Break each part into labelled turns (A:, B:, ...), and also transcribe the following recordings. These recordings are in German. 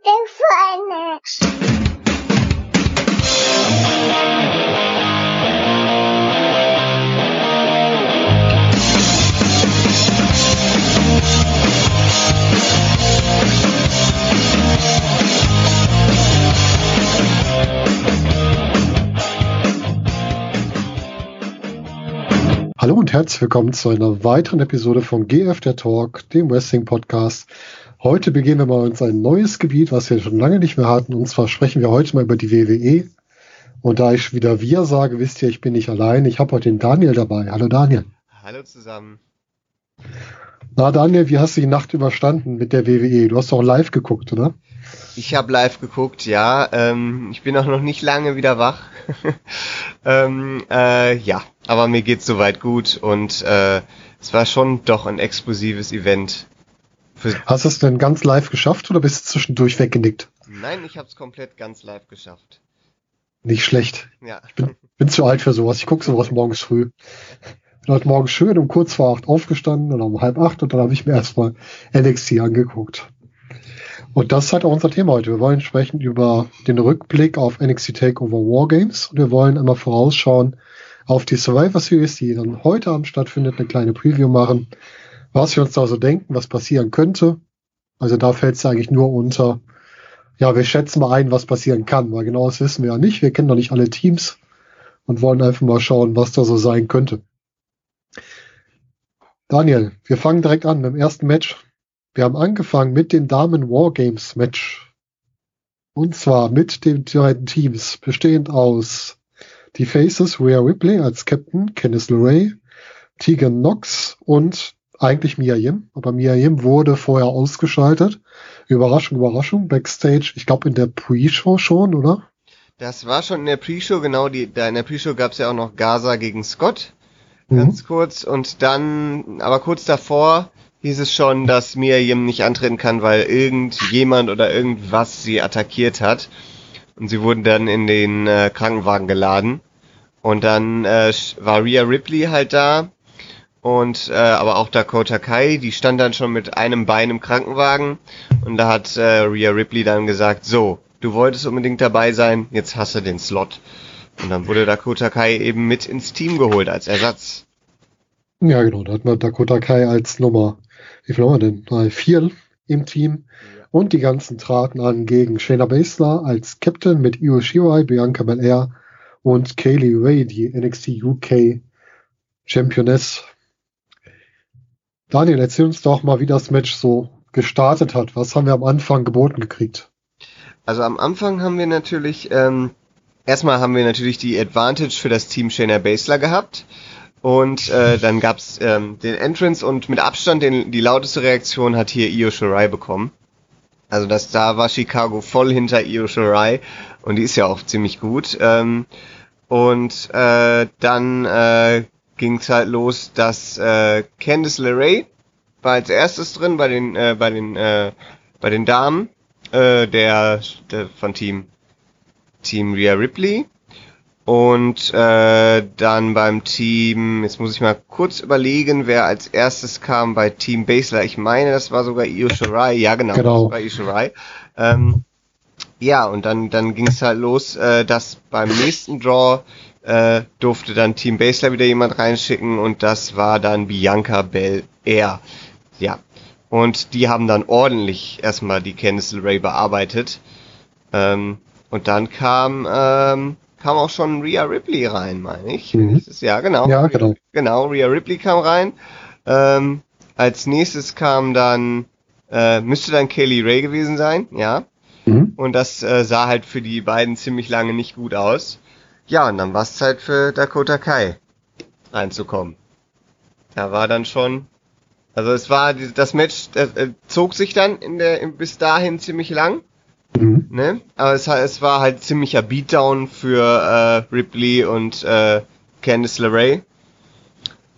A: Telefone.
B: Hallo und herzlich willkommen zu einer weiteren Episode von GF der Talk, dem Wrestling Podcast. Heute begehen wir mal uns ein neues Gebiet, was wir schon lange nicht mehr hatten. Und zwar sprechen wir heute mal über die WWE. Und da ich wieder wir sage, wisst ihr, ich bin nicht allein. Ich habe heute den Daniel dabei. Hallo Daniel.
C: Hallo zusammen.
B: Na Daniel, wie hast du die Nacht überstanden mit der WWE? Du hast doch live geguckt, oder?
C: Ich habe live geguckt, ja. Ähm, ich bin auch noch nicht lange wieder wach. ähm, äh, ja, aber mir geht's soweit gut und äh, es war schon doch ein explosives Event.
B: Hast du es denn ganz live geschafft oder bist du zwischendurch weggenickt?
C: Nein, ich habe es komplett ganz live geschafft.
B: Nicht schlecht.
C: Ja.
B: Ich bin, bin zu alt für sowas. Ich gucke sowas morgens früh. Bin heute Morgen schön um kurz vor acht aufgestanden und um halb acht und dann habe ich mir erstmal NXT angeguckt. Und das ist halt auch unser Thema heute. Wir wollen sprechen über den Rückblick auf NXT Takeover Wargames und wir wollen einmal vorausschauen auf die Survivor Series, die dann heute Abend stattfindet, eine kleine Preview machen, was wir uns da so denken, was passieren könnte. Also da fällt es eigentlich nur unter, ja, wir schätzen mal ein, was passieren kann, weil genau das wissen wir ja nicht. Wir kennen noch nicht alle Teams und wollen einfach mal schauen, was da so sein könnte. Daniel, wir fangen direkt an mit dem ersten Match. Wir haben angefangen mit dem Damen Wargames Match. Und zwar mit den beiden Teams, bestehend aus die Faces Rhea Ripley als Captain, Kenneth LeRae, Tegan Knox und eigentlich Mia Yim. Aber Mia Yim wurde vorher ausgeschaltet. Überraschung, Überraschung, Backstage, ich glaube in der Pre-Show schon, oder?
C: Das war schon in der Pre-Show, genau. Die, da in der Pre-Show gab es ja auch noch Gaza gegen Scott. Ganz mhm. kurz. Und dann, aber kurz davor hieß es schon, dass Mia Yim nicht antreten kann, weil irgendjemand oder irgendwas sie attackiert hat. Und sie wurden dann in den äh, Krankenwagen geladen. Und dann äh, war Rhea Ripley halt da. Und äh, aber auch Dakota Kai, die stand dann schon mit einem Bein im Krankenwagen. Und da hat äh, Rhea Ripley dann gesagt, so, du wolltest unbedingt dabei sein, jetzt hast du den Slot. Und dann wurde Dakota Kai eben mit ins Team geholt als Ersatz.
B: Ja, genau, da hat man Dakota Kai als Nummer wie viel haben wir denn? Drei, vier im Team. Und die ganzen traten an gegen Shayna Baszler als Captain mit Io Shirai, Bianca Belair und Kaylee Ray, die NXT UK Championess. Daniel, erzähl uns doch mal, wie das Match so gestartet hat. Was haben wir am Anfang geboten gekriegt?
C: Also am Anfang haben wir natürlich, ähm, erstmal haben wir natürlich die Advantage für das Team Shayna Baszler gehabt. Und äh, dann gab's ähm, den Entrance und mit Abstand den, die lauteste Reaktion hat hier Io Shirai bekommen. Also das da war Chicago voll hinter Io Shirai und die ist ja auch ziemlich gut. Ähm, und äh, dann äh, ging's halt los, dass äh, Candice LeRae war als erstes drin bei den äh, bei den äh, bei den Damen äh, der, der von Team Team Rhea Ripley und äh, dann beim Team, jetzt muss ich mal kurz überlegen, wer als erstes kam bei Team Basler. Ich meine, das war sogar Io Shirai. Ja, genau, genau. das war Io Shirai. Ähm, ja, und dann, dann ging es halt los, äh, dass beim nächsten Draw äh, durfte dann Team Basler wieder jemand reinschicken und das war dann Bianca Bell Air. Ja. Und die haben dann ordentlich erstmal die Candice Ray bearbeitet. Ähm, und dann kam ähm, kam auch schon Rhea Ripley rein, meine ich. Mhm. Ja, genau.
B: Ja, genau.
C: Genau, Rhea Ripley kam rein. Ähm, als nächstes kam dann, äh, müsste dann Kelly Ray gewesen sein, ja. Mhm. Und das äh, sah halt für die beiden ziemlich lange nicht gut aus. Ja, und dann war es Zeit für Dakota Kai reinzukommen. Da war dann schon, also es war das Match das, äh, zog sich dann in der bis dahin ziemlich lang. Mhm. Ne? Aber es, es, war halt ziemlicher Beatdown für äh, Ripley und äh, Candice LeRae.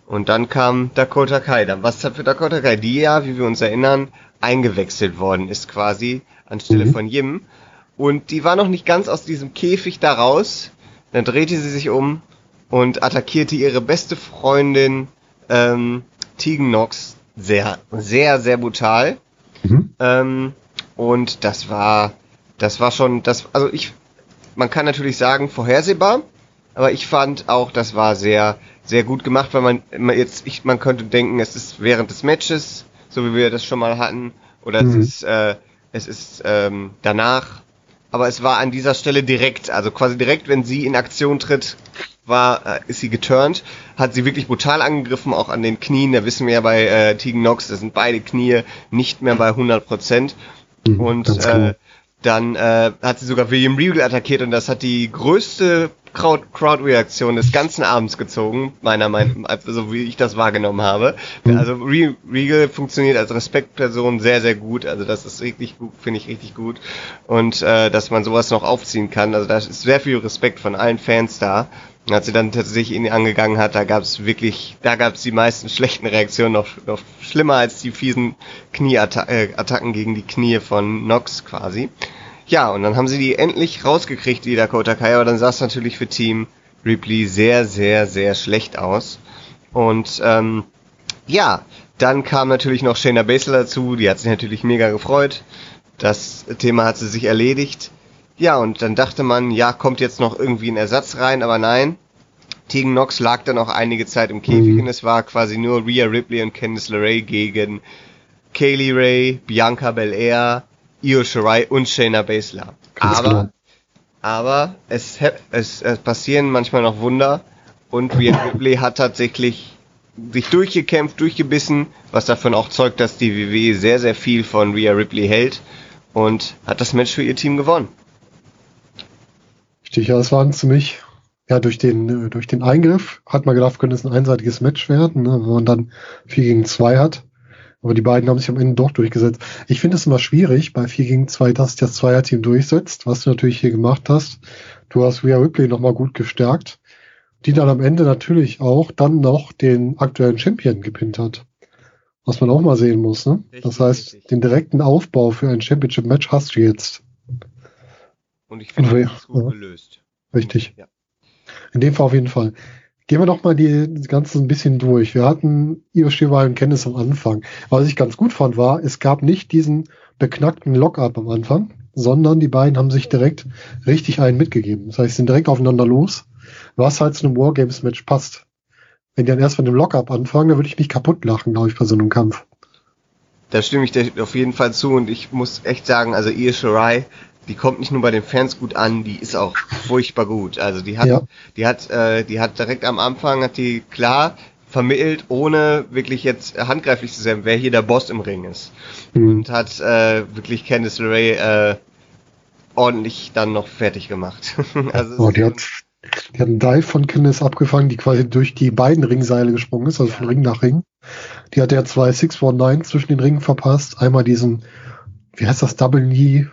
C: Und dann kam Dakota Kai. Dann was für Dakota Kai, die ja, wie wir uns erinnern, eingewechselt worden ist quasi anstelle mhm. von Jim. Und die war noch nicht ganz aus diesem Käfig da raus. Dann drehte sie sich um und attackierte ihre beste Freundin ähm, Tegan Knox sehr, sehr, sehr brutal. Mhm. Ähm, Und das war, das war schon, das, also ich, man kann natürlich sagen, vorhersehbar, aber ich fand auch, das war sehr, sehr gut gemacht, weil man, man jetzt, ich, man könnte denken, es ist während des Matches, so wie wir das schon mal hatten, oder mhm. es ist, äh, es ist ähm, danach, aber es war an dieser Stelle direkt, also quasi direkt, wenn sie in Aktion tritt, war, äh, ist sie geturnt, hat sie wirklich brutal angegriffen, auch an den Knien. Da wissen wir ja bei äh, Tegan Knox, da sind beide Knie nicht mehr bei 100 Prozent. Mhm, und äh, dann äh, hat sie sogar William Regal attackiert und das hat die größte Crowd-Reaktion des ganzen Abends gezogen, meiner Meinung nach, so wie ich das wahrgenommen habe. Also Regal funktioniert als Respektperson sehr, sehr gut. Also das ist richtig gut, finde ich richtig gut. Und äh, dass man sowas noch aufziehen kann. Also da ist sehr viel Respekt von allen Fans da. als sie dann tatsächlich ihn angegangen hat, da gab es wirklich, da gab es die meisten schlechten Reaktionen noch, noch schlimmer als die fiesen Knieattacken gegen die Knie von Nox quasi. Ja, und dann haben sie die endlich rausgekriegt, die Dakota Kai, aber dann sah es natürlich für Team Ripley sehr, sehr, sehr schlecht aus. Und ähm, ja, dann kam natürlich noch Shayna Baszler dazu, die hat sich natürlich mega gefreut. Das Thema hat sie sich erledigt. Ja, und dann dachte man, ja, kommt jetzt noch irgendwie ein Ersatz rein, aber nein. Tegan Knox lag dann auch einige Zeit im Käfig mhm. und es war quasi nur Rhea Ripley und Candice LeRae gegen Kaylee Ray, Bianca Belair, Io Shirai und Shayna Baszler. Ganz aber, klar. aber es, es, es passieren manchmal noch Wunder und Rhea Ripley hat tatsächlich sich durchgekämpft, durchgebissen, was davon auch zeugt, dass die WWE sehr, sehr viel von Rhea Ripley hält und hat das Match für ihr Team gewonnen.
B: Richtig, ja, es war ziemlich, ja, durch den, durch den Eingriff hat man gedacht, könnte es ein einseitiges Match werden, ne, wenn man dann 4 gegen 2 hat. Aber die beiden haben sich am Ende doch durchgesetzt. Ich finde es immer schwierig bei 4 gegen 2, dass das Zweierteam durchsetzt, was du natürlich hier gemacht hast. Du hast Rhea Ripley nochmal gut gestärkt, die dann am Ende natürlich auch dann noch den aktuellen Champion gepinnt hat. Was man auch mal sehen muss. Ne? Richtig, das heißt, richtig. den direkten Aufbau für ein Championship-Match hast du jetzt.
C: Und ich finde, das ist gut ja. gelöst.
B: Richtig. Ja. In dem Fall auf jeden Fall. Gehen wir doch mal die, Ganze ein bisschen durch. Wir hatten Io Shirai und Kennis am Anfang. Was ich ganz gut fand, war, es gab nicht diesen beknackten Lockup am Anfang, sondern die beiden haben sich direkt richtig einen mitgegeben. Das heißt, sind direkt aufeinander los, was halt zu einem Wargames-Match passt. Wenn die dann erst mit dem Lockup anfangen, dann würde ich mich kaputt lachen, glaube ich, bei so einem Kampf.
C: Da stimme ich dir auf jeden Fall zu und ich muss echt sagen, also Io Shirai die kommt nicht nur bei den Fans gut an, die ist auch furchtbar gut. Also die hat, ja. die hat, äh, die hat direkt am Anfang hat die klar vermittelt, ohne wirklich jetzt handgreiflich zu sein, wer hier der Boss im Ring ist. Mhm. Und hat äh, wirklich Candice LeRae äh, ordentlich dann noch fertig gemacht.
B: also oh, die hat, die hat einen Dive von Candice abgefangen, die quasi durch die beiden Ringseile gesprungen ist, also von Ring nach Ring. Die hat ja zwei 619 zwischen den Ringen verpasst. Einmal diesen, wie heißt das, Double Knee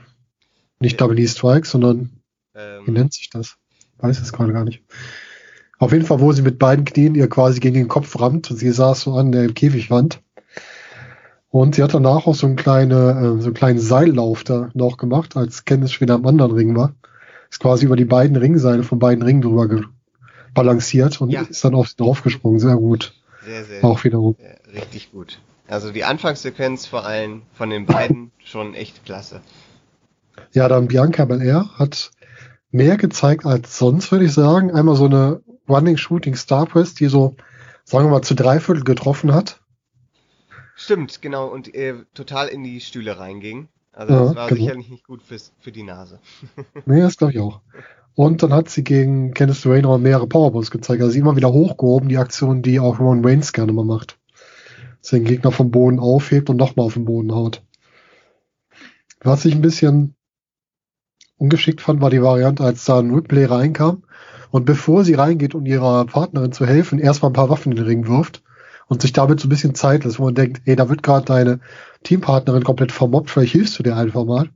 B: nicht Double E Strike, sondern ähm, wie nennt sich das? Weiß es gerade gar nicht. Auf jeden Fall, wo sie mit beiden Knien ihr quasi gegen den Kopf rammt. Sie saß so an der Käfigwand. Und sie hat danach auch so, einen, kleine, äh, so einen kleinen Seillauf da noch gemacht, als Candice wieder am anderen Ring war. Ist quasi über die beiden Ringseile von beiden Ringen drüber balanciert und ja. ist dann auf sie draufgesprungen. Sehr gut.
C: Sehr, sehr. Auch wiederum. Sehr, richtig gut. Also die Anfangssequenz vor allem von den beiden schon echt klasse.
B: Ja, dann Bianca Belair hat mehr gezeigt als sonst, würde ich sagen. Einmal so eine Running Shooting Star Press, die so, sagen wir mal, zu dreiviertel getroffen hat.
C: Stimmt, genau, und äh, total in die Stühle reinging. Also ja, das war genau. sicherlich nicht gut fürs, für die Nase.
B: nee, das glaube ich auch. Und dann hat sie gegen Kenneth Wayne auch mehrere Powerballs gezeigt. Also sie immer wieder hochgehoben, die Aktion, die auch Ron Waynes gerne mal macht. Dass er den Gegner vom Boden aufhebt und nochmal auf den Boden haut. Was ich ein bisschen ungeschickt fand, war die Variante, als da ein Ripley reinkam und bevor sie reingeht, um ihrer Partnerin zu helfen, erstmal ein paar Waffen in den Ring wirft und sich damit so ein bisschen Zeit lässt, wo man denkt, ey, da wird gerade deine Teampartnerin komplett vermobbt, vielleicht hilfst du dir einfach mal.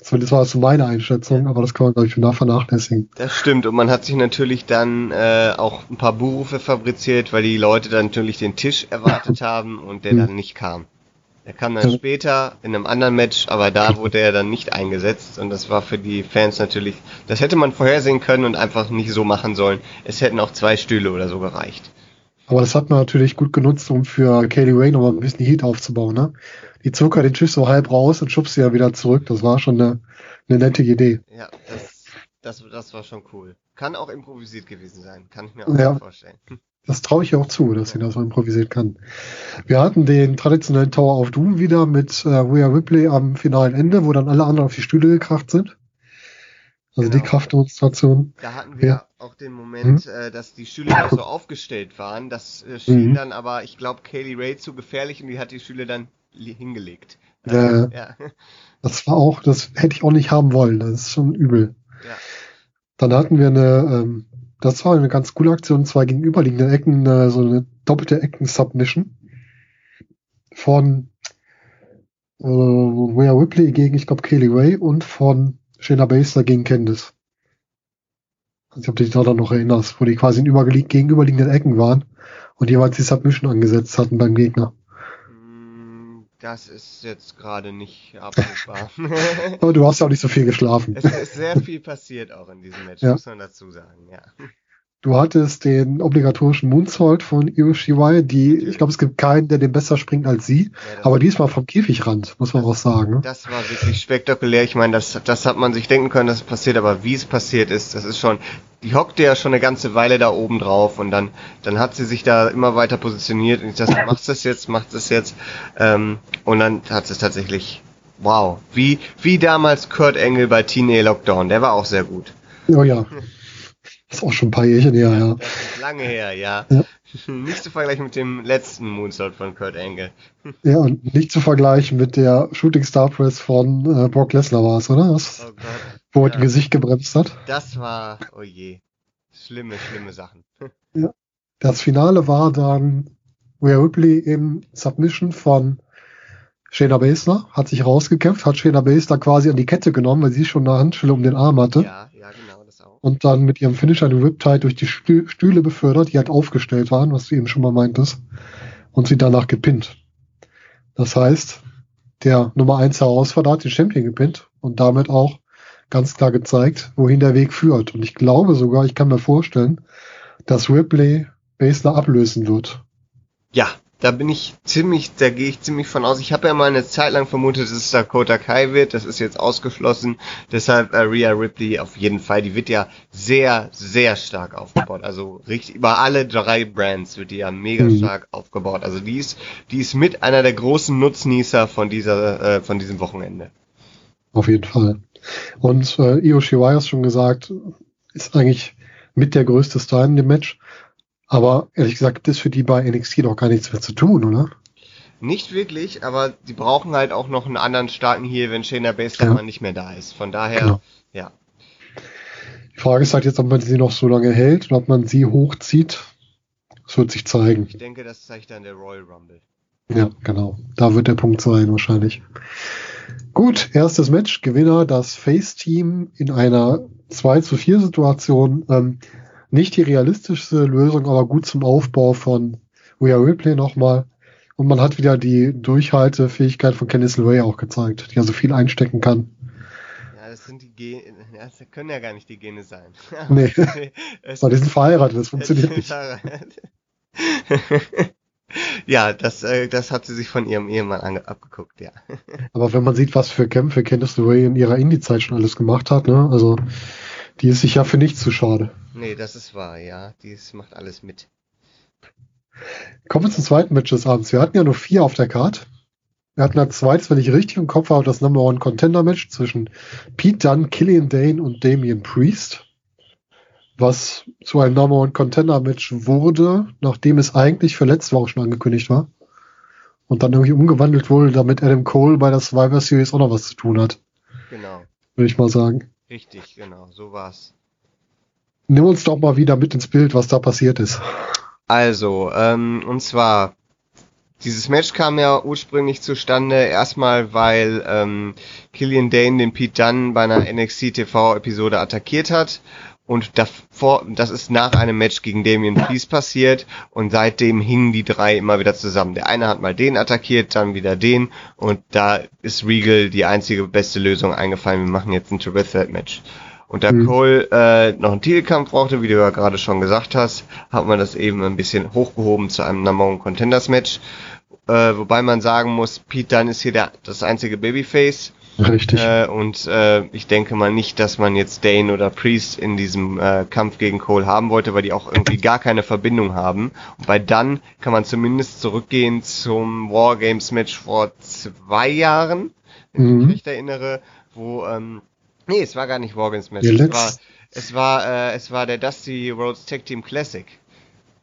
B: Zumindest war das so meine Einschätzung, aber das kann man, glaube ich, nach vernachlässigen.
C: Das stimmt, und man hat sich natürlich dann äh, auch ein paar Berufe fabriziert, weil die Leute dann natürlich den Tisch erwartet haben und der hm. dann nicht kam. Er kam dann später in einem anderen Match, aber da wurde er dann nicht eingesetzt und das war für die Fans natürlich, das hätte man vorhersehen können und einfach nicht so machen sollen. Es hätten auch zwei Stühle oder so gereicht.
B: Aber das hat man natürlich gut genutzt, um für Kaylee Ray nochmal ein bisschen Heat aufzubauen. Ne? Die Zucker den Schiff so halb raus und schubst sie ja wieder zurück. Das war schon eine, eine nette Idee.
C: Ja, das, das, das war schon cool. Kann auch improvisiert gewesen sein, kann ich mir auch
B: Ja.
C: vorstellen.
B: Das traue ich ihr auch zu, dass sie das so improvisiert kann. Wir hatten den traditionellen Tower of Doom wieder mit äh, Rhea Ripley am finalen Ende, wo dann alle anderen auf die Stühle gekracht sind. Also die
C: Genau.
B: Kraftdemonstration.
C: Da hatten wir
B: Ja.
C: auch den Moment, äh, dass die Stühle noch so aufgestellt waren. Das äh, schien
B: Mhm.
C: dann aber, ich glaube, Kaylee Ray zu gefährlich und die hat die Stühle dann hingelegt.
B: Ja.
C: ja.
B: Das war auch, das hätte ich auch nicht haben wollen. Das ist schon übel.
C: Ja.
B: Dann hatten wir eine, ähm, das war eine ganz coole Aktion, zwei gegenüberliegende Ecken, äh, so eine doppelte Ecken-Submission von äh, Rhea Ripley gegen, ich glaube, Kaylee Ray und von Shayna Baszler gegen Candice. Ich weiß nicht, ob du dich daran noch erinnerst, wo die quasi in gegenüberliegenden Ecken waren und jeweils die Submission angesetzt hatten beim Gegner.
C: Das ist jetzt gerade nicht abrufbar.
B: Aber du hast ja auch nicht so viel geschlafen.
C: es ist sehr viel passiert auch in diesem Match,
B: Ja.
C: muss man dazu sagen, ja.
B: Du hattest den obligatorischen Moonsault von Io Shirai, die, ich glaube, es gibt keinen, der den besser springt als sie,
C: ja
B: aber diesmal vom Käfigrand, muss man auch sagen. Ne?
C: das war wirklich spektakulär. Ich meine, das, das hat man sich denken können, dass es passiert, aber wie es passiert ist, das ist schon, die hockte ja schon eine ganze Weile da oben drauf und dann, dann hat sie sich da immer weiter positioniert und ich dachte, machst das jetzt, machst das jetzt, ähm, und dann hat es tatsächlich, wow, wie, wie damals Kurt Engel bei TNA Lockdown, der war auch sehr gut.
B: Oh ja. ist auch schon ein paar Jährchen her, ja.
C: Das lange her, ja.
B: Ja.
C: Nicht zu vergleichen mit dem letzten Moonsault von Kurt Angle.
B: Ja, und nicht zu vergleichen mit der Shooting Star Press von äh, Brock Lesnar war es, oder? Was,
C: Oh Gott.
B: wo er
C: ja.
B: ein Gesicht gebremst hat.
C: Das war, oh je. Schlimme, schlimme Sachen.
B: Das Finale war dann Rhea Ripley im Submission von Shayna Baszler, hat sich rausgekämpft, hat Shayna Baszler quasi an die Kette genommen, weil sie schon eine Handschelle um den Arm hatte.
C: Ja, ja, genau, das.
B: Und dann mit ihrem Finisher den Riptide durch die Stü Stühle befördert, die halt aufgestellt waren, was du eben schon mal meintest, und sie danach gepinnt. Das heißt, der Nummer 1 Herausforderer hat den Champion gepinnt und damit auch ganz klar gezeigt, wohin der Weg führt. Und ich glaube sogar, ich kann mir vorstellen, dass Ripley Basler ablösen wird.
C: Ja, da bin ich ziemlich, da gehe ich ziemlich von aus. Ich habe ja mal eine Zeit lang vermutet, dass es Dakota Kai wird. Das ist jetzt ausgeschlossen. Deshalb äh, Rhea Ripley auf jeden Fall. Die wird ja sehr, sehr stark aufgebaut. Also richtig über alle drei Brands wird die ja mega
B: Mhm.
C: stark aufgebaut. Also die ist, die ist mit einer der großen Nutznießer von dieser, äh, von diesem Wochenende.
B: Auf jeden Fall. Und äh, Io Shirai hast schon gesagt, ist eigentlich mit der größte Star in dem Match. Aber ehrlich gesagt, gibt es für die bei NXT doch gar nichts mehr zu tun, oder?
C: Nicht wirklich, aber die brauchen halt auch noch einen anderen starken hier, wenn Shayna Baszler
B: Ja.
C: mal nicht mehr da ist. Von daher,
B: Genau.
C: ja.
B: Die Frage ist halt jetzt, ob man sie noch so lange hält und ob man sie hochzieht. Das wird sich zeigen.
C: Ich denke, das zeigt dann der Royal Rumble.
B: Ja, genau. Da wird der Punkt sein, wahrscheinlich. Gut, erstes Match. Gewinner das Face-Team in einer 2 zu 4 Situation. Ähm, nicht die realistischste Lösung, aber gut zum Aufbau von Rhea Ripley nochmal. Und man hat wieder die Durchhaltefähigkeit von Candice LeRae auch gezeigt, die also viel einstecken kann.
C: Ja, das sind die Gene, das können ja gar nicht die Gene sein.
B: Nee. So, die sind verheiratet, das funktioniert nicht.
C: ja, das, äh, das hat sie sich von ihrem Ehemann abgeguckt, ja.
B: Aber wenn man sieht, was für Kämpfe Candice LeRae in ihrer Indie-Zeit schon alles gemacht hat, ne, also die ist sich ja für nichts zu schade.
C: Nee, das ist wahr, ja. Die ist- macht alles mit.
B: Kommen wir zum zweiten Match des Abends. Wir hatten ja nur vier auf der Card. Wir hatten als zweites, wenn ich richtig im Kopf habe, das Number One Contender Match zwischen Pete Dunne, Killian Dane und Damian Priest. Was zu einem Number One Contender Match wurde, nachdem es eigentlich für letzte Woche schon angekündigt war. Und dann irgendwie umgewandelt wurde, damit Adam Cole bei der Survivor Series auch noch was zu tun hat,
C: Genau.
B: würde ich mal sagen.
C: Richtig, genau. So war's.
B: Nimm uns doch mal wieder mit ins Bild, was da passiert ist.
C: Also, ähm, und zwar, dieses Match kam ja ursprünglich zustande, erstmal weil ähm, Killian Dane den Pete Dunne bei einer NXT TV-Episode attackiert hat. Und davor, das ist nach einem Match gegen Damian Priest passiert und seitdem hingen die drei immer wieder zusammen. Der eine hat mal den attackiert, dann wieder den und da ist Regal die einzige beste Lösung eingefallen. Wir machen jetzt ein Triple Threat Match. Und da mhm. Cole äh, noch einen Titelkampf brauchte, wie du ja gerade schon gesagt hast, hat man das eben ein bisschen hochgehoben zu einem Number One Contenders Match. Äh, wobei man sagen muss, Pete Dunne ist hier der, das einzige Babyface.
B: Richtig.
C: Äh, und äh, ich denke mal nicht, dass man jetzt Dane oder Priest in diesem äh, Kampf gegen Cole haben wollte, weil die auch irgendwie gar keine Verbindung haben. Und bei Dunn kann man zumindest zurückgehen zum Wargames Match vor zwei Jahren, wenn mhm. ich mich recht erinnere, wo ähm, nee, es war gar nicht Wargames Match, es war es war äh, es war der Dusty Rhodes Tag Team Classic.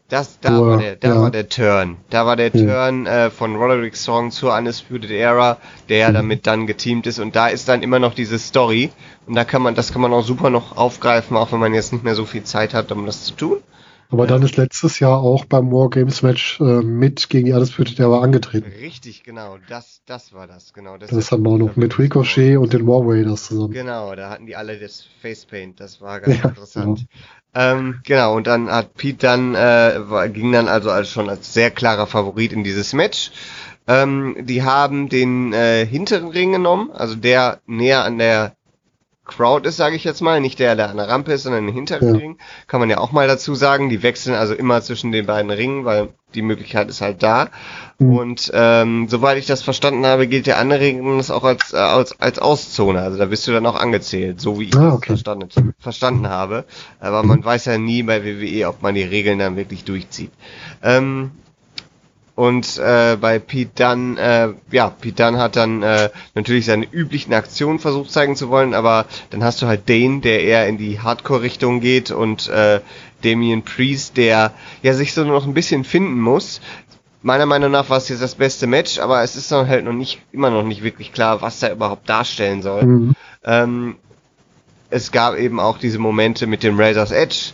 C: Das, da oh, war der, da ja. war der Turn. Da war der ja. Turn äh, von Roderick Strong zur Undisputed Era, der mhm. damit dann geteamt ist und da ist dann immer noch diese Story und da kann man, das kann man auch super noch aufgreifen, auch wenn man jetzt nicht mehr so viel Zeit hat, um das zu tun.
B: Aber dann ist letztes Jahr auch beim Wargames Match äh, mit gegen die Undisputed Era angetreten.
C: Richtig, genau. Das, das war das, genau.
B: Das, das hatten wir auch noch mit Ricochet und den War Raiders zusammen.
C: Genau, da hatten die alle das Facepaint. Das war ganz ja, interessant. Genau. Ähm, genau, und dann hat Pete dann, äh, ging dann also als schon als sehr klarer Favorit in dieses Match. Ähm, die haben den äh, hinteren Ring genommen, also der näher an der Crowd ist, sage ich jetzt mal, nicht der, der an der Rampe ist, sondern den hinteren ja. Ring. Kann man ja auch mal dazu sagen. Die wechseln also immer zwischen den beiden Ringen, weil die Möglichkeit ist halt da. Mhm. Und ähm, soweit ich das verstanden habe, gilt der andere Ring das auch als, äh, als, als Auszone. Also da bist du dann auch angezählt, so wie ich ah, okay. das verstanden, verstanden habe. Aber man weiß ja nie bei WWE, ob man die Regeln dann wirklich durchzieht. Ähm, und äh, bei Pete Dunn, äh, ja, Pete Dunn hat dann äh, natürlich seine üblichen Aktionen versucht zeigen zu wollen, aber dann hast du halt Dane, der eher in die Hardcore-Richtung geht und äh, Damien Priest, der ja sich so noch ein bisschen finden muss. Meiner Meinung nach war es jetzt das beste Match, aber es ist dann halt noch nicht, immer noch nicht wirklich klar, was er überhaupt darstellen soll. Mhm. Ähm, es gab eben auch diese Momente mit dem Razor's Edge,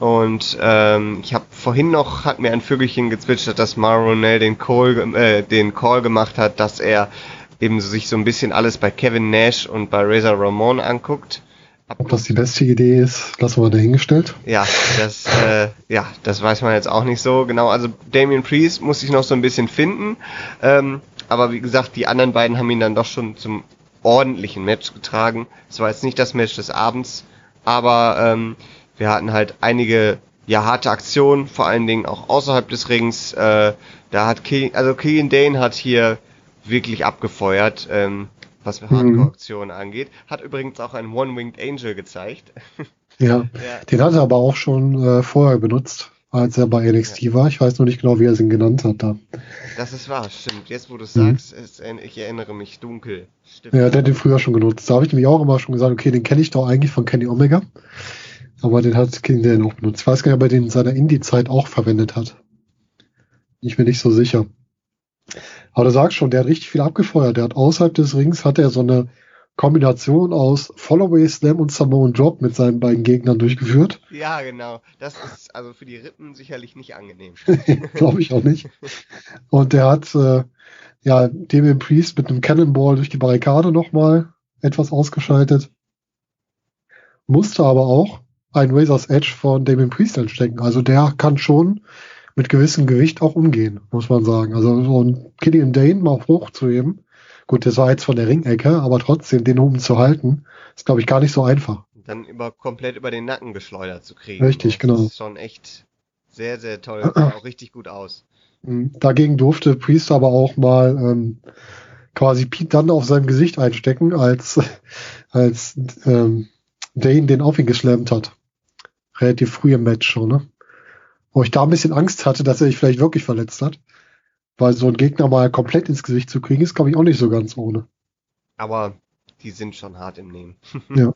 C: und ähm, ich habe vorhin noch, hat mir ein Vögelchen gezwitschert, dass Maronell den Call, äh, den Call gemacht hat, dass er eben sich so ein bisschen alles bei Kevin Nash und bei Razor Ramon anguckt.
B: Ob das die beste Idee ist, lassen wir dahingestellt.
C: Ja, das, äh, ja, das weiß man jetzt auch nicht so genau. Also Damien Priest muss sich noch so ein bisschen finden. Ähm, aber wie gesagt, die anderen beiden haben ihn dann doch schon zum ordentlichen Match getragen. Es war jetzt nicht das Match des Abends, aber ähm, wir hatten halt einige ja harte Aktionen, vor allen Dingen auch außerhalb des Rings. Äh, da hat Ke also Killian Dane hat hier wirklich abgefeuert, ähm, was mhm. Hardcore-Aktionen angeht. Hat übrigens auch einen One-Winged Angel gezeigt.
B: Ja, ja, den hat er aber auch schon äh, vorher benutzt, als er bei NXT ja. war. Ich weiß noch nicht genau, wie er es ihn genannt hat da.
C: Das ist wahr, stimmt. Jetzt, wo du es mhm. sagst, ist, ich erinnere mich dunkel.
B: Stimmt. Ja, der hat den früher schon genutzt. Da habe ich nämlich auch immer schon gesagt, okay, den kenne ich doch eigentlich von Kenny Omega. Aber den hat King Dan auch benutzt. Ich weiß gar nicht, ob er den in seiner Indie-Zeit auch verwendet hat. Ich bin nicht so sicher. Aber du sagst schon, der hat richtig viel abgefeuert. Der hat außerhalb des Rings hat er so eine Kombination aus Followaway Slam und Samoan Drop mit seinen beiden Gegnern durchgeführt.
C: Ja, genau. Das ist also für die Rippen sicherlich nicht angenehm.
B: Glaube ich auch nicht. Und der hat äh, ja Damien Priest mit einem Cannonball durch die Barrikade nochmal etwas ausgeschaltet. Musste aber auch ein Razor's Edge von Damien Priest entstecken. Also der kann schon mit gewissem Gewicht auch umgehen, muss man sagen. Also so ein Killian Dane mal hochzuheben, gut, das war jetzt von der Ringecke, aber trotzdem den oben zu halten, ist glaube ich gar nicht so einfach.
C: Dann über, komplett über den Nacken geschleudert zu kriegen.
B: Richtig, genau. Das
C: ist schon echt sehr, sehr toll. Das sah auch richtig gut aus.
B: Mhm. Dagegen durfte Priest aber auch mal ähm, quasi Pete dann auf seinem Gesicht einstecken, als, als ähm, Dane den auf ihn geschlemmt hat relativ früh im Match schon, ne? Wo ich da ein bisschen Angst hatte, dass er sich vielleicht wirklich verletzt hat. Weil so ein Gegner mal komplett ins Gesicht zu kriegen, ist, glaube ich, auch nicht so ganz ohne.
C: Aber die sind schon hart im Nehmen.
B: ja.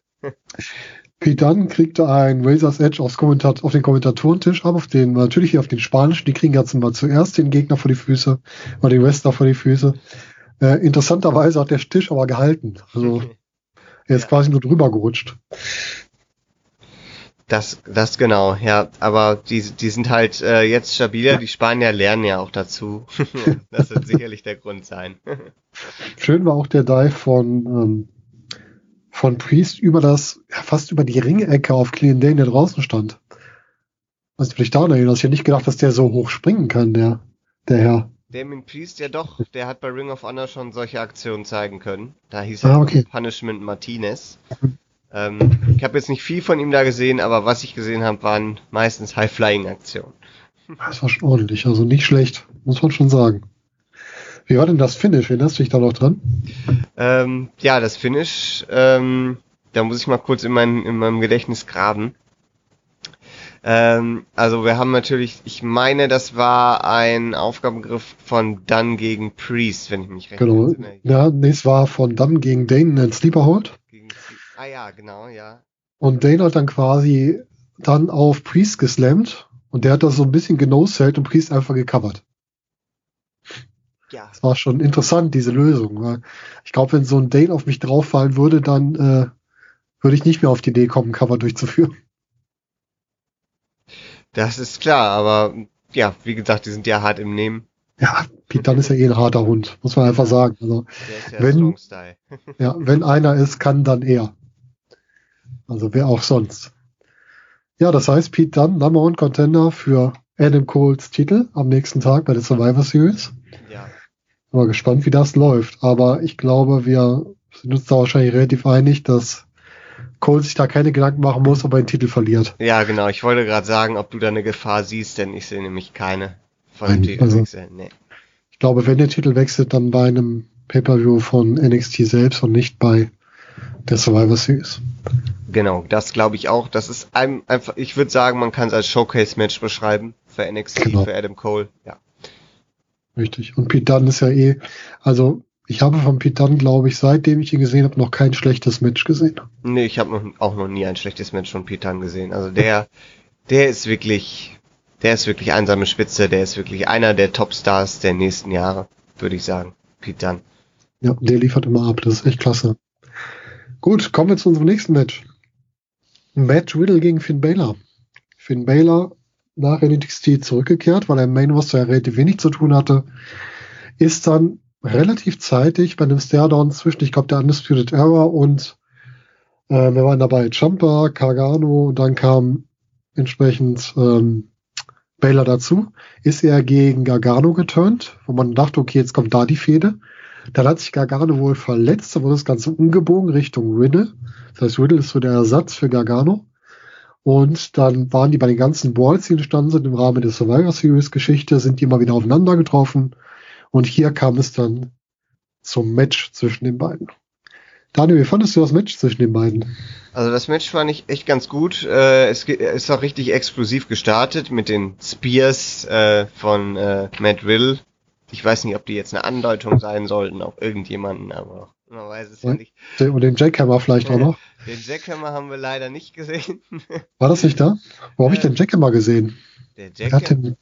B: Pete Dunn kriegte ein Razor's Edge aufs Kommentat auf den Kommentatorentisch ab, auf den, natürlich hier auf den Spanischen, die kriegen jetzt mal zuerst den Gegner vor die Füße, oder den Wrestler vor die Füße. Äh, interessanterweise hat der Tisch aber gehalten. Also, er ist ja. quasi nur drüber gerutscht.
C: Das, das genau, ja. Aber die, die sind halt äh, jetzt stabiler. Die Spanier lernen ja auch dazu. das wird sicherlich der Grund sein.
B: Schön war auch der Dive von, ähm, von Priest über das, ja, fast über die Ringecke auf Clean Dane, der draußen stand. Was ich da erinnere, ich hätte nicht gedacht, dass der so hoch springen kann, der, der Herr.
C: Damien Priest, ja doch, der hat bei Ring of Honor schon solche Aktionen zeigen können. Da hieß er
B: ah, okay.
C: Punishment Martinez. Ähm, ich habe jetzt nicht viel von ihm da gesehen, aber was ich gesehen habe, waren meistens High-Flying-Aktionen.
B: Das war schon ordentlich, also nicht schlecht, muss man schon sagen. Wie war denn das Finish? Erinnerst du dich da noch dran?
C: Ähm, ja, das Finish, ähm, da muss ich mal kurz in, mein, in meinem Gedächtnis graben. Ähm, also wir haben natürlich, ich meine, das war ein Aufgabengriff von Dunn gegen Priest, wenn ich mich recht
B: Genau.
C: erinnere.
B: Ja, nee, es war von Dunn gegen Dane ein Sleeperhold.
C: Ah ja, genau, ja.
B: Und Dane hat dann quasi dann auf Priest geslammt und der hat das so ein bisschen genoselt und Priest einfach gecovert.
C: Ja,
B: Das war schon interessant, diese Lösung. Weil ich glaube, wenn so ein Dane auf mich drauffallen würde, dann äh, würde ich nicht mehr auf die Idee kommen, Cover durchzuführen.
C: das ist klar, aber ja, wie gesagt, die sind ja hart im Nehmen.
B: Ja, Pete Dunne ist ja eh ein harter Hund, muss man einfach sagen. Also,
C: ja
B: Wenn- ja, wenn einer ist, kann dann er. Also wer auch sonst. Ja, das heißt, Pete Dunne, Number One Contender für Adam Coles Titel am nächsten Tag bei der Survivor Series.
C: Ja,
B: Mal gespannt, wie das läuft. Aber ich glaube, wir sind uns da wahrscheinlich relativ einig, dass Cole sich da keine Gedanken machen muss, ob er den Titel verliert.
C: ja, genau. Ich wollte gerade sagen, ob du da eine Gefahr siehst, denn ich sehe nämlich keine von
B: Nein, also-.
C: Nee.
B: Ich glaube, wenn der Titel wechselt, dann bei einem Pay-Per-View von NXT selbst und nicht bei der Survivor Series.
C: Genau, das glaube ich auch. Das ist ein, einfach, ich würde sagen, man kann es als Showcase-Match beschreiben für NXT,
B: Genau.
C: für Adam Cole. Ja.
B: Richtig. Und Pete Dunne ist ja eh, also ich habe von Pete Dunne, glaube ich, seitdem ich ihn gesehen habe, noch kein schlechtes Match gesehen.
C: Nee, ich habe noch, auch noch nie ein schlechtes Match von Pitan gesehen. Also der, der ist wirklich, der ist wirklich einsame Spitze, der ist wirklich einer der Topstars der nächsten Jahre, würde ich sagen. Pitan.
B: Ja, der liefert immer ab. Das ist echt klasse. Gut, kommen wir zu unserem nächsten Match. Matt Riddle gegen Finn Balor. Finn Balor nach NXT zurückgekehrt, weil er im Main Roster ja relativ wenig zu tun hatte, ist dann relativ zeitig bei einem Stairdown zwischen, ich glaube, der Undisputed Era und äh, wir waren dabei Champa, Gargano und dann kam entsprechend ähm, Baylor dazu, ist er gegen Gargano geturnt, wo man dachte, okay, jetzt kommt da die Fehde. Dann hat sich Gargano wohl verletzt, da wurde das Ganze umgebogen Richtung Riddle. Das heißt, Riddle ist so der Ersatz für Gargano. Und dann waren die bei den ganzen Balls, die entstanden sind im Rahmen der Survivor Series Geschichte, sind die immer wieder aufeinander getroffen. Und hier kam es dann zum Match zwischen den beiden. Daniel, wie fandest du das Match zwischen den beiden?
C: Also das Match fand ich echt ganz gut. Äh, es ist auch richtig explosiv gestartet mit den Spears äh, von äh, Matt Riddle. Ich weiß nicht, ob die jetzt eine Andeutung sein sollten auf irgendjemanden, aber man weiß es ja
B: Ja.
C: nicht.
B: Und den Jackhammer vielleicht auch noch.
C: Den Jackhammer haben wir leider nicht gesehen.
B: War das nicht da? Wo habe ich den Jackhammer gesehen?
C: Der Jackhammer,
B: den,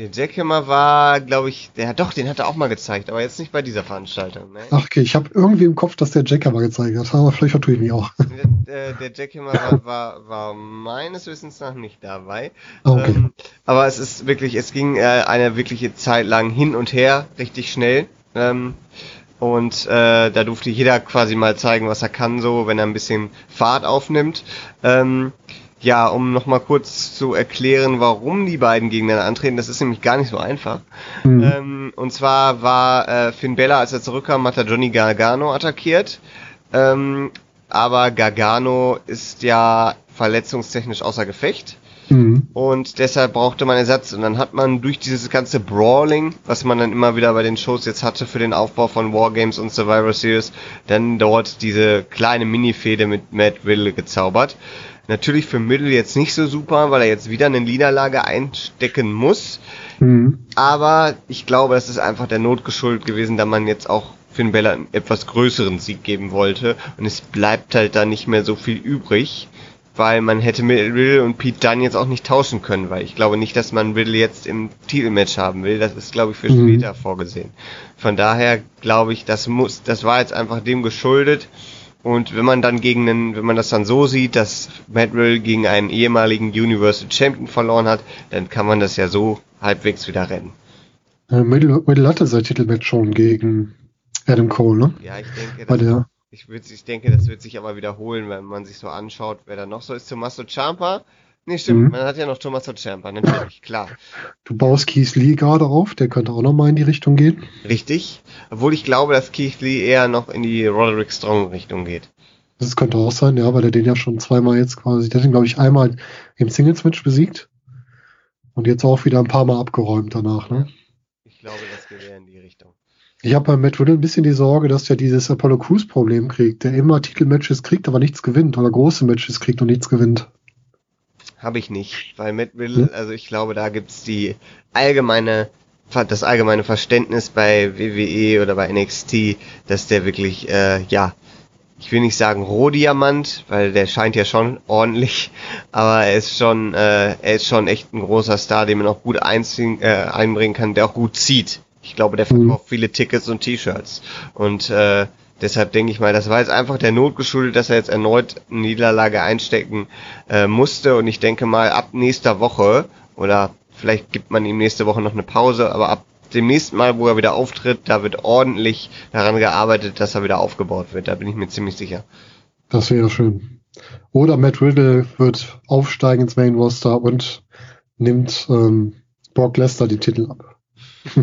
C: der Jackhammer war, glaube ich, der hat doch, den hat er auch mal gezeigt, aber jetzt nicht bei dieser Veranstaltung. Ne?
B: ach, okay, ich habe irgendwie im Kopf, dass der Jackhammer gezeigt hat, aber vielleicht vertue ich mich auch.
C: Der, der Jackhammer war, war, war meines Wissens nach nicht dabei.
B: Ah, okay.
C: Ähm, aber es ist wirklich, es ging äh, eine wirkliche Zeit lang hin und her, richtig schnell. Ähm, und äh, da durfte jeder quasi mal zeigen, was er kann, so wenn er ein bisschen Fahrt aufnimmt. Ähm, ja, um nochmal kurz zu erklären, warum die beiden gegeneinander antreten, das ist nämlich gar nicht so einfach.
B: Hm.
C: Ähm, und zwar war äh, Finn Bella, als er zurückkam, hat er Johnny Gargano attackiert. Ähm, aber Gargano ist ja verletzungstechnisch außer Gefecht.
B: Mhm.
C: Und deshalb brauchte man Ersatz. Und dann hat man durch dieses ganze Brawling, was man dann immer wieder bei den Shows jetzt hatte für den Aufbau von Wargames und Survivor Series, dann dort diese kleine Mini-Fehde mit Matt Riddle gezaubert. Natürlich für Middle jetzt nicht so super, weil er jetzt wieder eine Niederlage einstecken muss.
B: Mhm.
C: Aber ich glaube, das ist einfach der Not geschuldet gewesen, da man jetzt auch Finn Bella einen etwas größeren Sieg geben wollte. Und es bleibt halt da nicht mehr so viel übrig, weil man hätte mit Riddle und Pete Dunne jetzt auch nicht tauschen können, weil ich glaube nicht, dass man Riddle jetzt im Titelmatch haben will. Das ist, glaube ich, für
B: Mhm.
C: später vorgesehen. Von daher glaube ich, das muss, das war jetzt einfach dem geschuldet. Und wenn man dann gegen einen, wenn man das dann so sieht, dass Matt Riddle gegen einen ehemaligen Universal Champion verloren hat, dann kann man das ja so halbwegs wieder retten.
B: Äh, Riddle hatte sein Titelmatch schon gegen Adam Cole, ne?
C: Ja, ich denke,
B: Bei
C: das,
B: der,
C: ich, würd, ich denke, das wird sich aber wiederholen, wenn man sich so anschaut, wer da noch so ist. Tommaso Ciampa. Nee, stimmt,
B: Mhm.
C: man hat ja noch Tommaso Ciampa, natürlich, klar.
B: du baust Keith Lee gerade auf, der könnte auch nochmal in die Richtung gehen.
C: Richtig. Obwohl ich glaube, dass Keith Lee eher noch in die Roderick Strong Richtung geht.
B: Das könnte auch sein, ja, weil er den ja schon zweimal jetzt quasi, der hat ihn, glaube ich, einmal im Singles-Match besiegt und jetzt auch wieder ein paar Mal abgeräumt danach, ne?
C: Ich glaube, das geht eher in die Richtung.
B: Ich habe bei Matt Riddle ein bisschen die Sorge, dass er dieses Apollo Crews Problem kriegt, der immer Titelmatches kriegt, aber nichts gewinnt oder große Matches kriegt und nichts gewinnt.
C: Habe ich nicht, weil hm? also ich glaube, da gibt's die allgemeine das allgemeine Verständnis bei WWE oder bei NXT, dass der wirklich, äh, ja, ich will nicht sagen Rohdiamant, weil der scheint ja schon ordentlich, aber er ist schon, äh, er ist schon echt ein großer Star, den man auch gut einziehen, äh, einbringen kann, der auch gut zieht. Ich glaube, der verkauft mhm. viele Tickets und T-Shirts. Und äh, deshalb denke ich mal, das war jetzt einfach der Not geschuldet, dass er jetzt erneut eine Niederlage einstecken äh, musste. Und ich denke mal, ab nächster Woche oder vielleicht gibt man ihm nächste Woche noch eine Pause, aber ab dem nächsten Mal, wo er wieder auftritt, da wird ordentlich daran gearbeitet, dass er wieder aufgebaut wird. Da bin ich mir ziemlich sicher.
B: Das wäre schön. Oder Matt Riddle wird aufsteigen ins Main Roster und nimmt ähm, Brock Lesnar die Titel ab.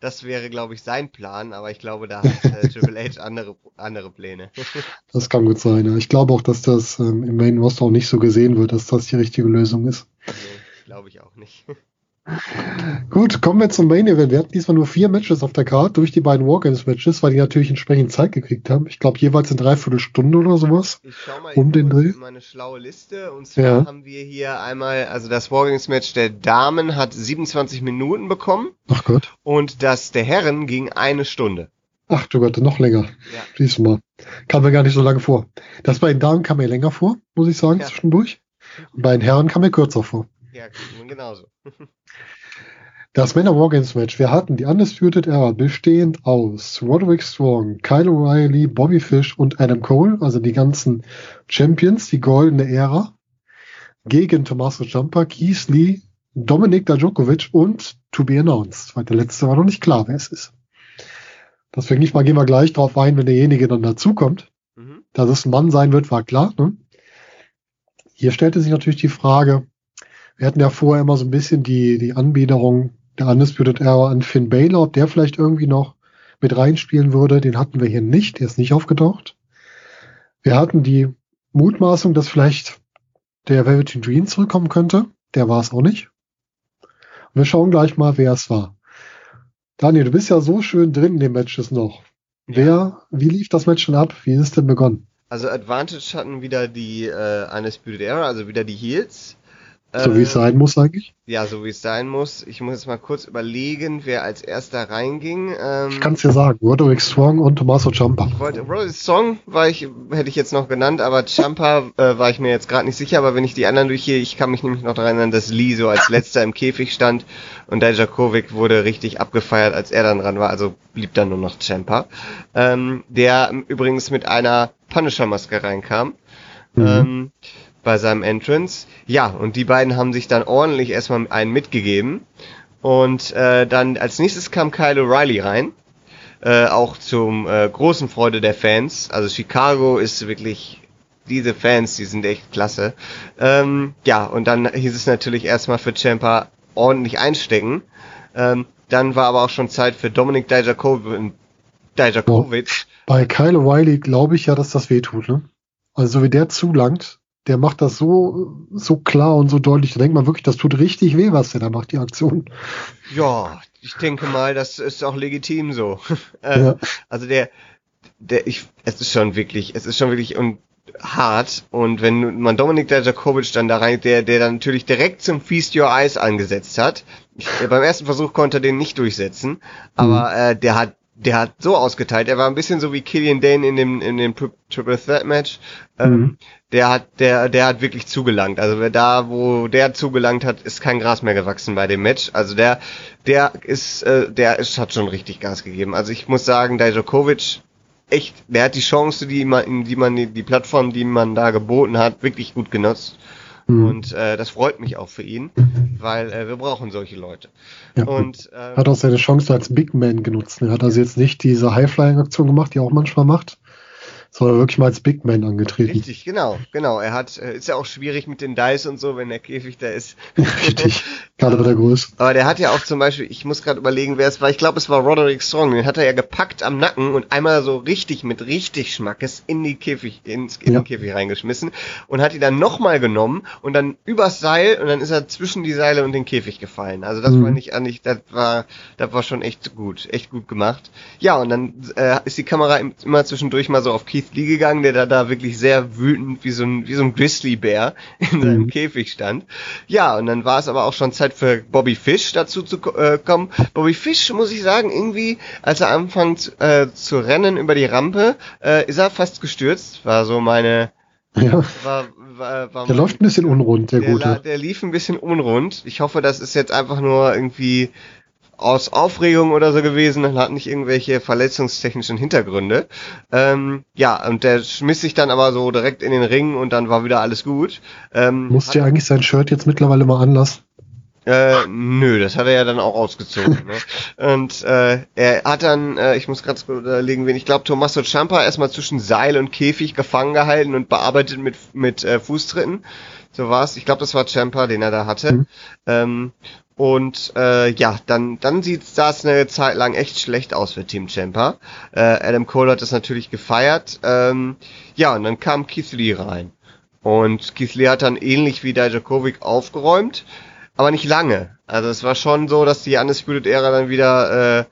C: das wäre, glaube ich, sein Plan, aber ich glaube, da hat äh, Triple H andere, andere Pläne.
B: das kann gut sein. Ja. Ich glaube auch, dass das ähm, im Main Roster auch nicht so gesehen wird, dass das die richtige Lösung ist.
C: Nee, glaube ich auch nicht.
B: Gut, kommen wir zum Main Event. Wir hatten diesmal nur vier Matches auf der Karte durch die beiden Wargames-Matches, weil die natürlich entsprechend Zeit gekriegt haben. Ich glaube, jeweils in dreiviertel Stunde oder sowas.
C: Ich schau mal um den Dreh. meine schlaue Liste. Und zwar ja. haben wir hier einmal, also das Wargames-Match der Damen hat 27 Minuten bekommen.
B: Ach Gott.
C: Und das der Herren ging eine Stunde.
B: Ach du Gott, noch länger. Ja. Diesmal. Kam mir gar nicht so lange vor. Das bei den Damen kam mir länger vor, muss ich sagen, ja. zwischendurch. Und bei den Herren kam mir kürzer vor.
C: Ja, genauso.
B: Das Männer Wargames Match. Wir hatten die Undisputed Era bestehend aus Roderick Strong, Kyle O'Reilly, Bobby Fish und Adam Cole, also die ganzen Champions, die goldene Ära, gegen Tommaso Ciampa, Keith Lee, Dominik Dajokovic und To Be Announced, weil der letzte war noch nicht klar, wer es ist. Deswegen nicht mal gehen wir gleich drauf ein, wenn derjenige dann dazukommt. Mhm. Dass es ein Mann sein wird, war klar. Ne? Hier stellte sich natürlich die Frage, wir hatten ja vorher immer so ein bisschen die, die Anbiederung der Undisputed Era an Finn Balor, ob der vielleicht irgendwie noch mit reinspielen würde. Den hatten wir hier nicht, der ist nicht aufgetaucht. Wir hatten die Mutmaßung, dass vielleicht der Velveteen Dream zurückkommen könnte. Der war es auch nicht. Und wir schauen gleich mal, wer es war. Daniel, du bist ja so schön drin in den Matches noch. Ja. Wer, wie lief das Match denn ab? Wie ist denn begonnen?
C: Also Advantage hatten wieder die äh, Undisputed Era, also wieder die Heels.
B: So wie es ähm, sein muss eigentlich?
C: Ja, so wie es sein muss. Ich muss jetzt mal kurz überlegen, wer als erster reinging. Ähm,
B: ich kann es dir sagen, Roderick Strong und Tommaso Ciampa.
C: Roderick Strong war ich, hätte ich jetzt noch genannt, aber Ciampa äh, war ich mir jetzt gerade nicht sicher, aber wenn ich die anderen durchgehe, ich kann mich nämlich noch daran erinnern, dass Lee so als letzter im Käfig stand und der Jakovic wurde richtig abgefeiert, als er dann dran war, also blieb dann nur noch Ciampa. Ähm, der übrigens mit einer Punisher-Maske reinkam. Mhm. Ähm, bei seinem Entrance. Ja, und die beiden haben sich dann ordentlich erstmal einen mitgegeben. Und äh, dann als nächstes kam Kyle O'Reilly rein. Äh, auch zum äh, großen Freude der Fans. Also Chicago ist wirklich diese Fans, die sind echt klasse. Ähm, ja, und dann hieß es natürlich erstmal für Champa ordentlich einstecken. Ähm, dann war aber auch schon Zeit für Dominik Dijakovic.
B: Bei Kyle O'Reilly glaube ich ja, dass das wehtut, ne? Also so wie der zulangt, der macht das so, so klar und so deutlich. Da denkt man wirklich, das tut richtig weh, was der da macht, die Aktion.
C: Ja, ich denke mal, das ist auch legitim so. äh, ja. Also der, der, ich, es ist schon wirklich, es ist schon wirklich und hart. Und wenn man Dominik Dajakovic dann da rein, der, der dann natürlich direkt zum Feast Your Eyes angesetzt hat. Ich, beim ersten Versuch konnte er den nicht durchsetzen, aber mhm. äh, der hat der hat so ausgeteilt. Er war ein bisschen so wie Killian Dane in dem in dem Triple Threat Match. Ähm, mhm. der hat der der hat wirklich zugelangt. Also wer da wo der zugelangt hat, ist kein Gras mehr gewachsen bei dem Match. Also der der ist äh, der ist hat schon richtig Gas gegeben. Also ich muss sagen, Dajokovic echt, der hat die Chance, die man die man die Plattform, die man da geboten hat, wirklich gut genutzt. Mhm. Und äh, das freut mich auch für ihn, weil äh, wir brauchen solche Leute.
B: Ja. Und äh, hat auch seine Chance als Big Man genutzt. Er hat also jetzt nicht diese High-Flying-Aktion gemacht, die er auch manchmal macht, sondern wirklich mal als Big Man angetreten.
C: Richtig, genau, genau. Er hat, äh, ist ja auch schwierig mit den Dice und so, wenn der Käfig da ist.
B: Richtig, gerade bei der Größe.
C: Aber der hat ja auch zum Beispiel, ich muss gerade überlegen, wer es war, ich glaube, es war Roderick Strong, den hat er ja gepackt am Nacken und einmal so richtig mit richtig Schmackes in die Käfig, ins, in
B: Ja.
C: den Käfig reingeschmissen und hat ihn dann nochmal genommen und dann übers Seil und dann ist er zwischen die Seile und den Käfig gefallen. Also das
B: Mhm.
C: war nicht, nicht, das war, das war schon echt gut, echt gut gemacht. Ja, und dann äh, ist die Kamera im- immer zwischendurch mal so auf Keith Lee gegangen, der da, da wirklich sehr wütend wie so ein, wie so ein Grizzlybär in seinem
B: Mhm.
C: Käfig stand. Ja, und dann war es aber auch schon Zeit für Bobby Fish dazu zu äh, kommen. Bobby Fish, muss ich sagen, irgendwie, als er anfängt äh, zu rennen über die Rampe, äh, ist er fast gestürzt. War so meine,
B: Ja,
C: war, war, war
B: der läuft ein bisschen unrund, der,
C: der,
B: Gute.
C: der lief ein bisschen unrund. Ich hoffe, das ist jetzt einfach nur irgendwie aus Aufregung oder so gewesen und hat nicht irgendwelche verletzungstechnischen Hintergründe. Ähm, ja, und der schmiss sich dann aber so direkt in den Ring und dann war wieder alles gut. Ähm,
B: Muss der eigentlich sein Shirt jetzt mittlerweile mal anlassen?
C: äh, nö, das hat er ja dann auch ausgezogen. ne? Und äh, er hat dann, äh, ich muss gerade überlegen, wen ich glaube, Tommaso Ciampa erstmal zwischen Seil und Käfig gefangen gehalten und bearbeitet mit mit äh, Fußtritten. So war's. Ich glaube, das war Ciampa, den er da hatte.
B: Mhm.
C: Ähm, und äh, ja, dann dann sieht das eine Zeit lang echt schlecht aus für Team Ciampa. Äh, Adam Cole hat das natürlich gefeiert. Ähm, ja, und dann kam Keith Lee rein. Und Keith Lee hat dann ähnlich wie Dijakovic aufgeräumt, aber nicht lange. Also es war schon so, dass die Undisputed Era dann wieder äh,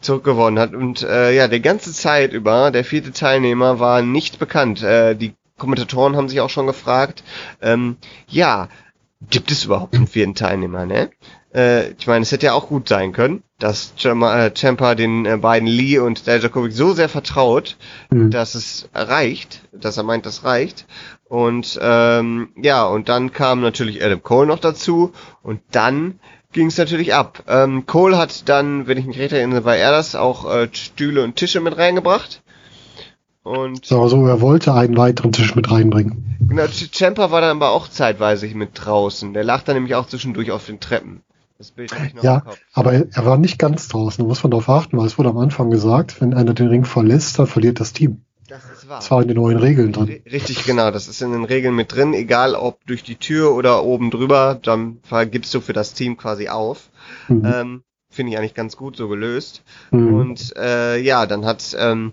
C: zurückgewonnen hat. Und äh, ja, die ganze Zeit über, der vierte Teilnehmer war nicht bekannt. Äh, die Kommentatoren haben sich auch schon gefragt, ähm, ja, gibt es überhaupt einen vierten Teilnehmer, ne? Äh, ich meine, es hätte ja auch gut sein können, dass Ciampa, äh, den äh, beiden Lee und Dijakovic so sehr vertraut,
B: Hm.
C: dass es reicht, dass er meint, das reicht. Und ähm, ja, und dann kam natürlich Adam Cole noch dazu und dann ging es natürlich ab. Ähm, Cole hat dann, wenn ich mich recht erinnere, war er das, auch äh, Stühle und Tische mit reingebracht. Und
B: so, er wollte einen weiteren Tisch mit reinbringen.
C: genau, Ch- Ciampa war dann aber auch zeitweise mit draußen. Der lag dann nämlich auch zwischendurch auf den Treppen. Das Bild habe ich noch im
B: Ja,
C: Kopf.
B: aber er, war nicht ganz draußen. Da muss man darauf achten, weil es wurde am Anfang gesagt, wenn einer den Ring verlässt, dann verliert das Team.
C: Das ist wahr.
B: Das war in den neuen Regeln drin.
C: Ri- Richtig, genau. Das ist in den Regeln mit drin. Egal ob durch die Tür oder oben drüber, dann gibst du für das Team quasi auf.
B: Mhm.
C: Ähm, Finde ich eigentlich ganz gut so gelöst.
B: Mhm.
C: Und äh, ja, dann hat ähm,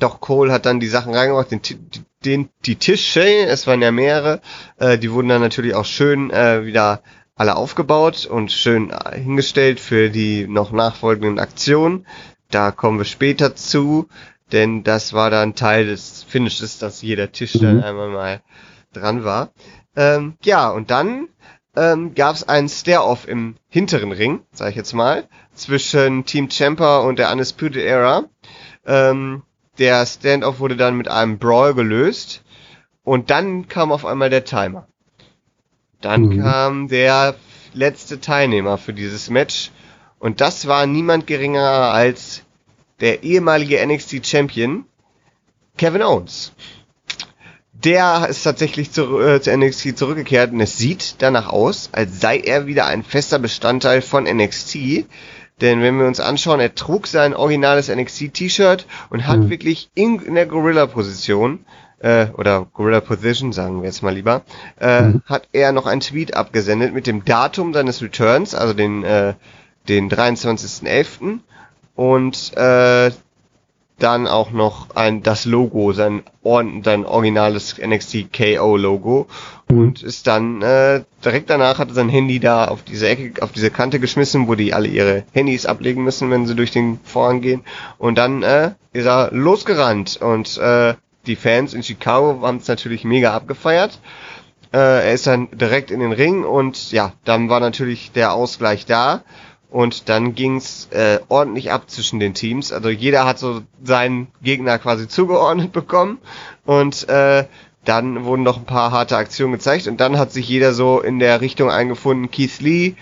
C: doch Cole hat dann die Sachen reingebracht, den, den, die Tische, es waren ja mehrere, äh, die wurden dann natürlich auch schön äh, wieder alle aufgebaut und schön äh, hingestellt für die noch nachfolgenden Aktionen. Da kommen wir später zu, denn das war dann Teil des Finishes, dass jeder Tisch dann
B: Mhm.
C: einmal mal dran war. Ähm, ja, und dann ähm, gab es einen Stare-Off im hinteren Ring, sag ich jetzt mal, zwischen Team Champa und der Undisputed Era. Ähm, der Stand-Off wurde dann mit einem Brawl gelöst und dann kam auf einmal der Timer. Dann
B: Mhm.
C: kam der letzte Teilnehmer für dieses Match und das war niemand geringer als der ehemalige NXT Champion Kevin Owens. Der ist tatsächlich zu, äh, zu NXT zurückgekehrt und es sieht danach aus, als sei er wieder ein fester Bestandteil von NXT. Denn wenn wir uns anschauen, er trug sein originales NXT-T-Shirt und hat
B: Mhm.
C: wirklich in, in der Gorilla-Position, äh, oder Gorilla-Position, sagen wir jetzt mal lieber, äh,
B: Mhm.
C: hat er noch einen Tweet abgesendet mit dem Datum seines Returns, also den, äh, den 23.11. Und äh, dann auch noch ein das Logo, sein, sein originales NXT KO Logo und ist dann äh, direkt danach hat er sein Handy da auf diese Ecke, auf diese Kante geschmissen, wo die alle ihre Handys ablegen müssen, wenn sie durch den Vorhang gehen. Und dann äh, ist er losgerannt und äh, die Fans in Chicago haben es natürlich mega abgefeiert. Äh, er ist dann direkt in den Ring und ja, dann war natürlich der Ausgleich da. Und dann ging's äh, ordentlich ab zwischen den Teams. Also jeder hat so seinen Gegner quasi zugeordnet bekommen. Und äh, dann wurden noch ein paar harte Aktionen gezeigt. Und dann hat sich jeder so in der Richtung eingefunden. Keith Lee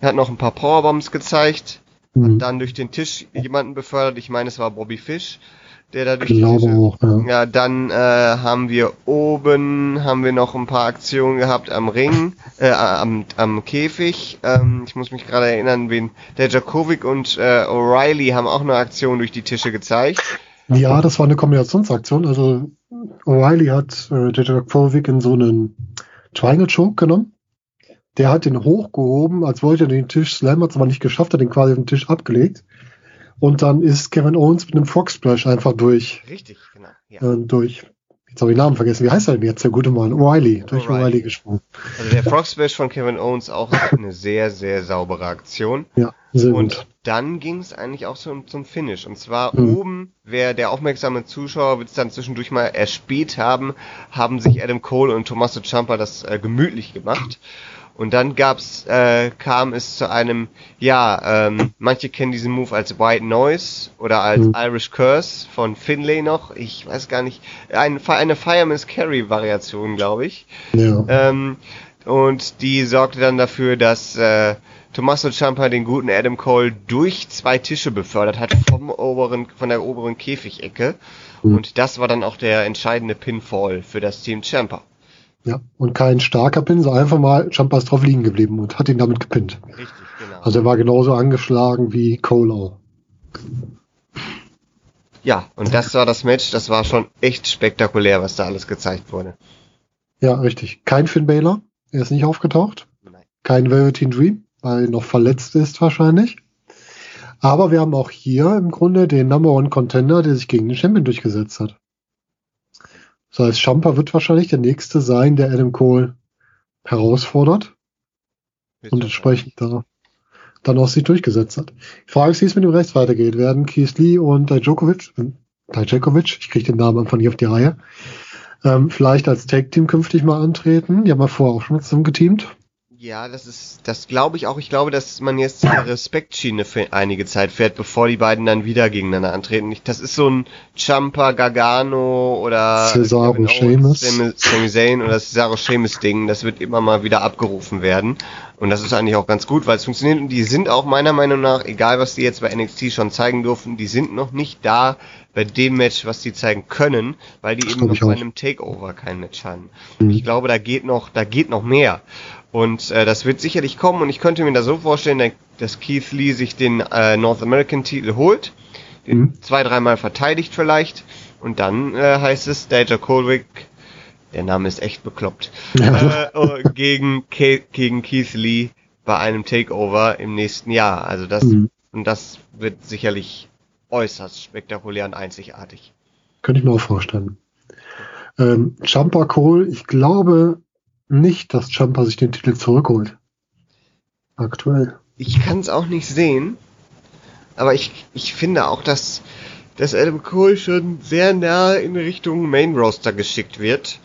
C: hat noch ein paar Powerbombs gezeigt.
B: Mhm.
C: Dann durch den Tisch jemanden befördert. Ich meine, es war Bobby Fish, der da durch
B: Ich
C: die
B: glaube auch, ja.
C: ja, dann äh, haben wir oben haben wir noch ein paar Aktionen gehabt am Ring, äh, am, am Käfig. Ähm, ich muss mich gerade erinnern, wen der Djokovic und äh, O'Reilly haben auch eine Aktion durch die Tische gezeigt.
B: Ja, das war eine Kombinationsaktion. Also O'Reilly hat äh, Djokovic in so einen Triangle Choke genommen. Der hat ihn hochgehoben, als wollte er den Tisch slammen, hat es aber nicht geschafft, hat den quasi auf den Tisch abgelegt. Und dann ist Kevin Owens mit einem Frog Splash einfach durch.
C: Richtig, genau. Ja.
B: Äh, durch. Jetzt habe ich den Namen vergessen. Wie heißt er denn jetzt, der gute Mann? O'Reilly. Durch O'Reilly gesprungen.
C: Also der Frog Splash von Kevin Owens auch eine sehr, sehr saubere Aktion.
B: Ja, sehr
C: Und
B: gut.
C: dann ging es eigentlich auch zum, zum Finish. Und zwar
B: Mhm.
C: oben, wer der aufmerksame Zuschauer wird es dann zwischendurch mal erspäht haben, haben sich Adam Cole und Tommaso Ciampa das äh, gemütlich gemacht. Und dann gab's, äh, kam es zu einem, ja, ähm, manche kennen diesen Move als White Noise oder als
B: Mhm.
C: Irish Curse von Finlay noch. Ich weiß gar nicht, ein, eine Fireman's Carry Variation, glaube ich.
B: Ja.
C: Ähm, und die sorgte dann dafür, dass äh, Tommaso Ciampa den guten Adam Cole durch zwei Tische befördert hat vom oberen, von der oberen Käfigecke.
B: Mhm.
C: Und das war dann auch der entscheidende Pinfall für das Team Ciampa.
B: Ja. Und kein starker Pin, so einfach mal Champa ist drauf liegen geblieben und hat ihn damit gepinnt.
C: Richtig, genau.
B: Also er war genauso angeschlagen wie Cole auch.
C: ja, und das war das Match. Das war schon echt spektakulär, was da alles gezeigt wurde.
B: Ja, richtig. Kein Finn Balor. Er ist nicht aufgetaucht.
C: Nein.
B: Kein Velveteen Dream, weil er noch verletzt ist wahrscheinlich. Aber wir haben auch hier im Grunde den Number One Contender, der sich gegen den Champion durchgesetzt hat. Das heißt, Champa wird wahrscheinlich der nächste sein, der Adam Cole herausfordert und entsprechend da dann auch sich durchgesetzt hat. Die Frage ist, wie es mit dem Rechts weitergeht. Werden Keith Lee und Dijakovic, äh, Dijakovic, ich kriege den Namen einfach nicht auf die Reihe, ähm, vielleicht als Tag-Team künftig mal antreten. Die haben wir vorher auch schon zusammen geteamt.
C: Ja, das ist, das glaube ich auch. Ich glaube, dass man jetzt die Respektschiene für einige Zeit fährt, bevor die beiden dann wieder gegeneinander antreten. Das ist so ein Champa Gargano oder
B: Cesaro Sheamus.
C: Sami, Zayn oder Cesaro Sheamus Ding. Das wird immer mal wieder abgerufen werden. Und das ist eigentlich auch ganz gut, weil es funktioniert. Und die sind auch meiner Meinung nach, egal was die jetzt bei NXT schon zeigen durften, die sind noch nicht da bei dem Match, was die zeigen können, weil die
B: Das
C: eben noch bei einem Takeover kein Match haben.
B: Mhm.
C: Ich glaube, da geht noch, da geht noch mehr. Und äh, das wird sicherlich kommen und ich könnte mir da so vorstellen, dass- Keith Lee sich den äh, North American Titel holt, den
B: Mhm.
C: zwei, dreimal verteidigt vielleicht und dann äh, heißt es Danger Colwick, der Name ist echt bekloppt,
B: Ja.
C: äh, oh, gegen, Ke gegen Keith Lee bei einem Takeover im nächsten Jahr. Also das
B: Mhm.
C: und das wird sicherlich äußerst spektakulär und einzigartig.
B: Könnte ich mir auch vorstellen. Ähm, Champa Cole, ich glaube nicht, dass Champa sich den Titel zurückholt. Aktuell.
C: Ich kann es auch nicht sehen, aber ich, ich finde auch, dass, dass Adam Cole schon sehr nah in Richtung Main Roster geschickt wird.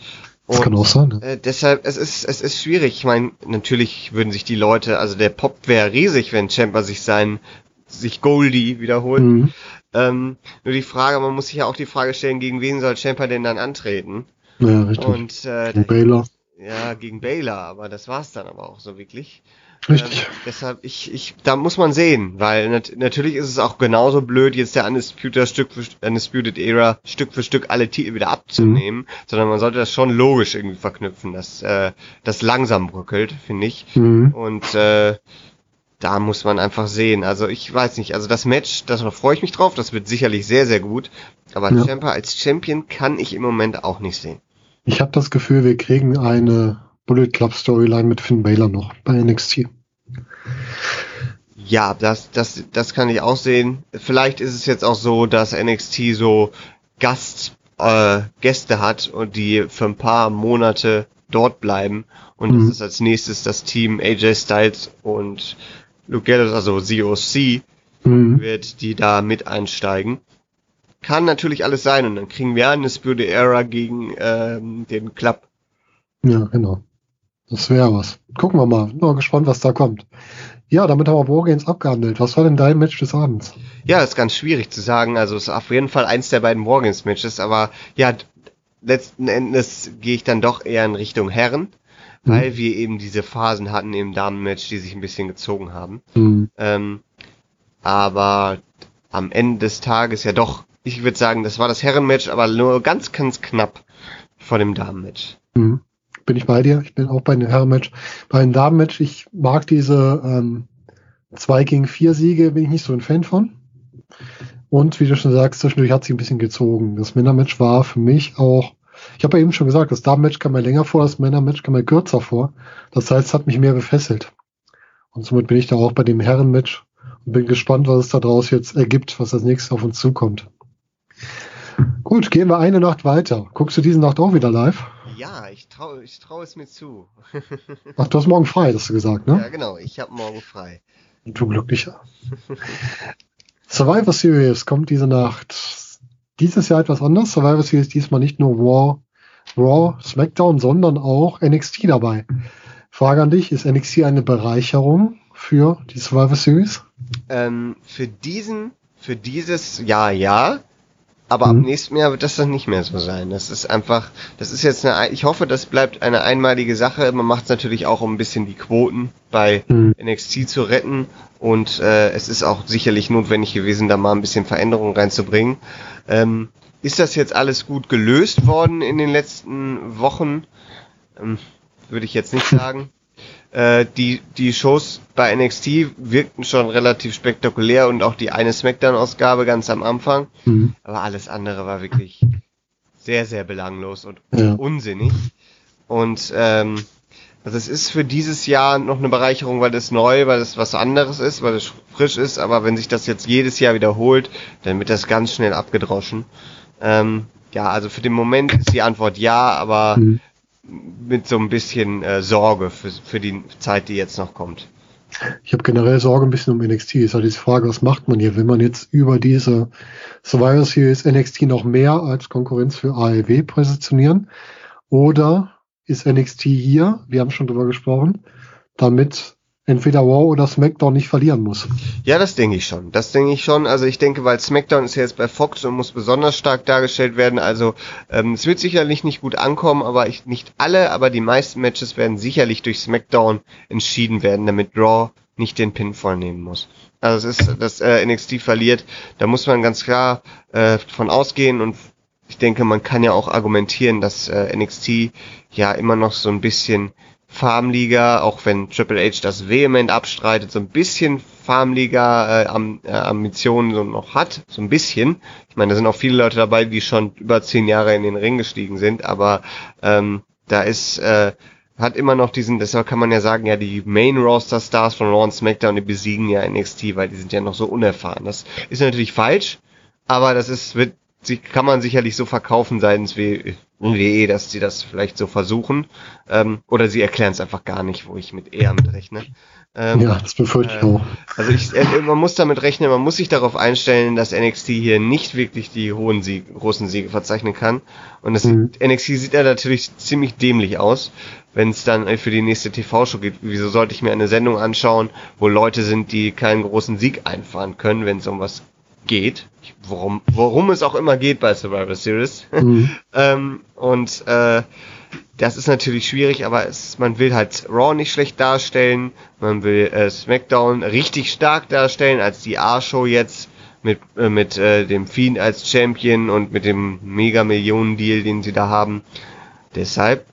B: Das kann auch sein. Ne?
C: Äh, deshalb, es ist, es ist schwierig. Ich meine, natürlich würden sich die Leute, also der Pop wäre riesig, wenn Champa sich sein, sich Goldie wiederholt.
B: Mhm.
C: Ähm, nur die Frage, man muss sich ja auch die Frage stellen, gegen wen soll Champa denn dann antreten?
B: Ja, richtig.
C: Und äh,
B: Gegen Baylor.
C: Ja, gegen Baylor, aber das war's dann aber auch so wirklich.
B: Richtig.
C: Ähm, deshalb, ich, ich, da muss man sehen, weil nat natürlich ist es auch genauso blöd, jetzt der Undisputed Stück für Undisputed Era Stück für Stück alle Titel wieder abzunehmen, sondern man sollte das schon logisch irgendwie verknüpfen, dass äh, das langsam bröckelt, finde ich.
B: Mhm.
C: Und äh, da muss man einfach sehen. Also ich weiß nicht, also das Match, da freue ich mich drauf, das wird sicherlich sehr, sehr gut. Aber
B: Ja.
C: Champa als Champion kann ich im Moment auch nicht sehen.
B: Ich habe das Gefühl, wir kriegen eine Bullet Club Storyline mit Finn Baylor noch bei NXT.
C: Ja, das, das, das kann ich auch sehen. Vielleicht ist es jetzt auch so, dass NXT so Gast, äh, Gäste hat und die für ein paar Monate dort bleiben. Und
B: Mhm.
C: das ist als nächstes das Team AJ Styles und Luke Gallows, also COC,
B: Mhm.
C: wird die da mit einsteigen. Kann natürlich alles sein und dann kriegen wir eine Spirit Era gegen ähm, den Club.
B: Ja, genau. Das wäre was. Gucken wir mal. Bin mal gespannt, was da kommt. Ja, damit haben wir Wargames abgehandelt. Was war denn dein Match des Abends?
C: Ja, ist ganz schwierig zu sagen. Also es ist auf jeden Fall eins der beiden Wargames Matches, aber ja, letzten Endes gehe ich dann doch eher in Richtung Herren,
B: Mhm.
C: weil wir eben diese Phasen hatten im Damenmatch, die sich ein bisschen gezogen haben.
B: Mhm.
C: Ähm, aber am Ende des Tages ja doch, ich würde sagen, das war das Herrenmatch, aber nur ganz, ganz knapp vor dem Damenmatch.
B: Mhm. Bin ich bei dir? Ich bin auch bei dem Herrenmatch. Bei dem Damenmatch, ich mag diese ähm, 2 gegen 4 Siege, bin ich nicht so ein Fan von. Und wie du schon sagst, zwischendurch hat sich ein bisschen gezogen. Das Männermatch war für mich auch, ich habe ja eben schon gesagt, das Damenmatch kam mir länger vor, das Männermatch kam mir kürzer vor. Das heißt, es hat mich mehr befesselt. Und somit bin ich da auch bei dem Herrenmatch und bin gespannt, was es da draus jetzt ergibt, was als nächstes auf uns zukommt. Gut, gehen wir eine Nacht weiter. Guckst du diese Nacht auch wieder live?
C: Ja, ich traue ich trau es mir zu.
B: Ach, du hast morgen frei, hast du gesagt, ne?
C: Ja, genau, ich habe morgen frei.
B: Du Glücklicher. Survivor Series kommt diese Nacht. Dieses Jahr etwas anders. Survivor Series diesmal nicht nur Raw, Raw, SmackDown, sondern auch NXT dabei. Frage an dich, ist NXT eine Bereicherung für die Survivor Series?
C: Ähm, für diesen, für dieses Jahr ja. Aber mhm. ab nächstem Jahr wird das dann nicht mehr so sein. Das ist einfach, das ist jetzt eine, ich hoffe, das bleibt eine einmalige Sache. Man macht es natürlich auch, um ein bisschen die Quoten bei mhm. NXT zu retten. Und äh, es ist auch sicherlich notwendig gewesen, da mal ein bisschen Veränderung reinzubringen. Ähm, ist das jetzt alles gut gelöst worden in den letzten Wochen? Ähm, würde ich jetzt nicht sagen. Äh, die, die Shows bei NXT wirkten schon relativ spektakulär und auch die eine Smackdown-Ausgabe ganz am Anfang. Mhm. Aber alles andere war wirklich sehr, sehr belanglos und ja. unsinnig. Und ähm, also es ist für dieses Jahr noch eine Bereicherung, weil es neu, weil es was anderes ist, weil es frisch ist, aber wenn sich das jetzt jedes Jahr wiederholt, dann wird das ganz schnell abgedroschen. Ähm, ja, also für den Moment ist die Antwort ja, aber mhm mit so ein bisschen äh, Sorge für, für die Zeit, die jetzt noch kommt.
B: Ich habe generell Sorge ein bisschen um NXT. Ist halt die Frage, was macht man hier? Will man jetzt über diese Survivor Series NXT noch mehr als Konkurrenz für AEW positionieren? Oder ist NXT hier, wir haben schon drüber gesprochen, damit entweder Raw oder SmackDown nicht verlieren muss.
C: Ja, das denke ich schon. Das denke ich schon. Also ich denke, weil SmackDown ist ja jetzt bei Fox und muss besonders stark dargestellt werden. Also ähm, es wird sicherlich nicht gut ankommen, aber ich, nicht alle, aber die meisten Matches werden sicherlich durch SmackDown entschieden werden, damit Raw nicht den Pin vollnehmen muss. Also es ist, dass äh, NXT verliert, da muss man ganz klar äh, von ausgehen und ich denke, man kann ja auch argumentieren, dass äh, NXT ja immer noch so ein bisschen Farmliga, auch wenn Triple H das vehement abstreitet, so ein bisschen Farmliga äh, Am äh, Ambitionen so noch hat, so ein bisschen. Ich meine, da sind auch viele Leute dabei, die schon über zehn Jahre in den Ring gestiegen sind, aber ähm, da ist äh, hat immer noch diesen, deshalb kann man ja sagen, ja, die Main Roster Stars von Raw und SmackDown, die besiegen ja NXT, weil die sind ja noch so unerfahren. Das ist natürlich falsch, aber das ist, wird, kann man sicherlich so verkaufen seitens wie WWE, dass sie das vielleicht so versuchen. Ähm, oder sie erklären es einfach gar nicht, wo ich mit eher mit rechne.
B: Ähm, ja, das befürchte ich äh, auch.
C: Also ich, äh, man muss damit rechnen, man muss sich darauf einstellen, dass NXT hier nicht wirklich die hohen Sieg, großen Siege verzeichnen kann. Und das, mhm. NXT sieht ja natürlich ziemlich dämlich aus, wenn es dann für die nächste TV-Show geht. Wieso sollte ich mir eine Sendung anschauen, wo Leute sind, die keinen großen Sieg einfahren können, wenn es um was geht, worum, worum es auch immer geht bei Survivor Series. Mhm. ähm, und äh, das ist natürlich schwierig, aber es, man will halt Raw nicht schlecht darstellen, man will äh, SmackDown richtig stark darstellen als die A-Show jetzt mit äh, mit äh, dem Fiend als Champion und mit dem Mega Millionen Deal, den sie da haben. Deshalb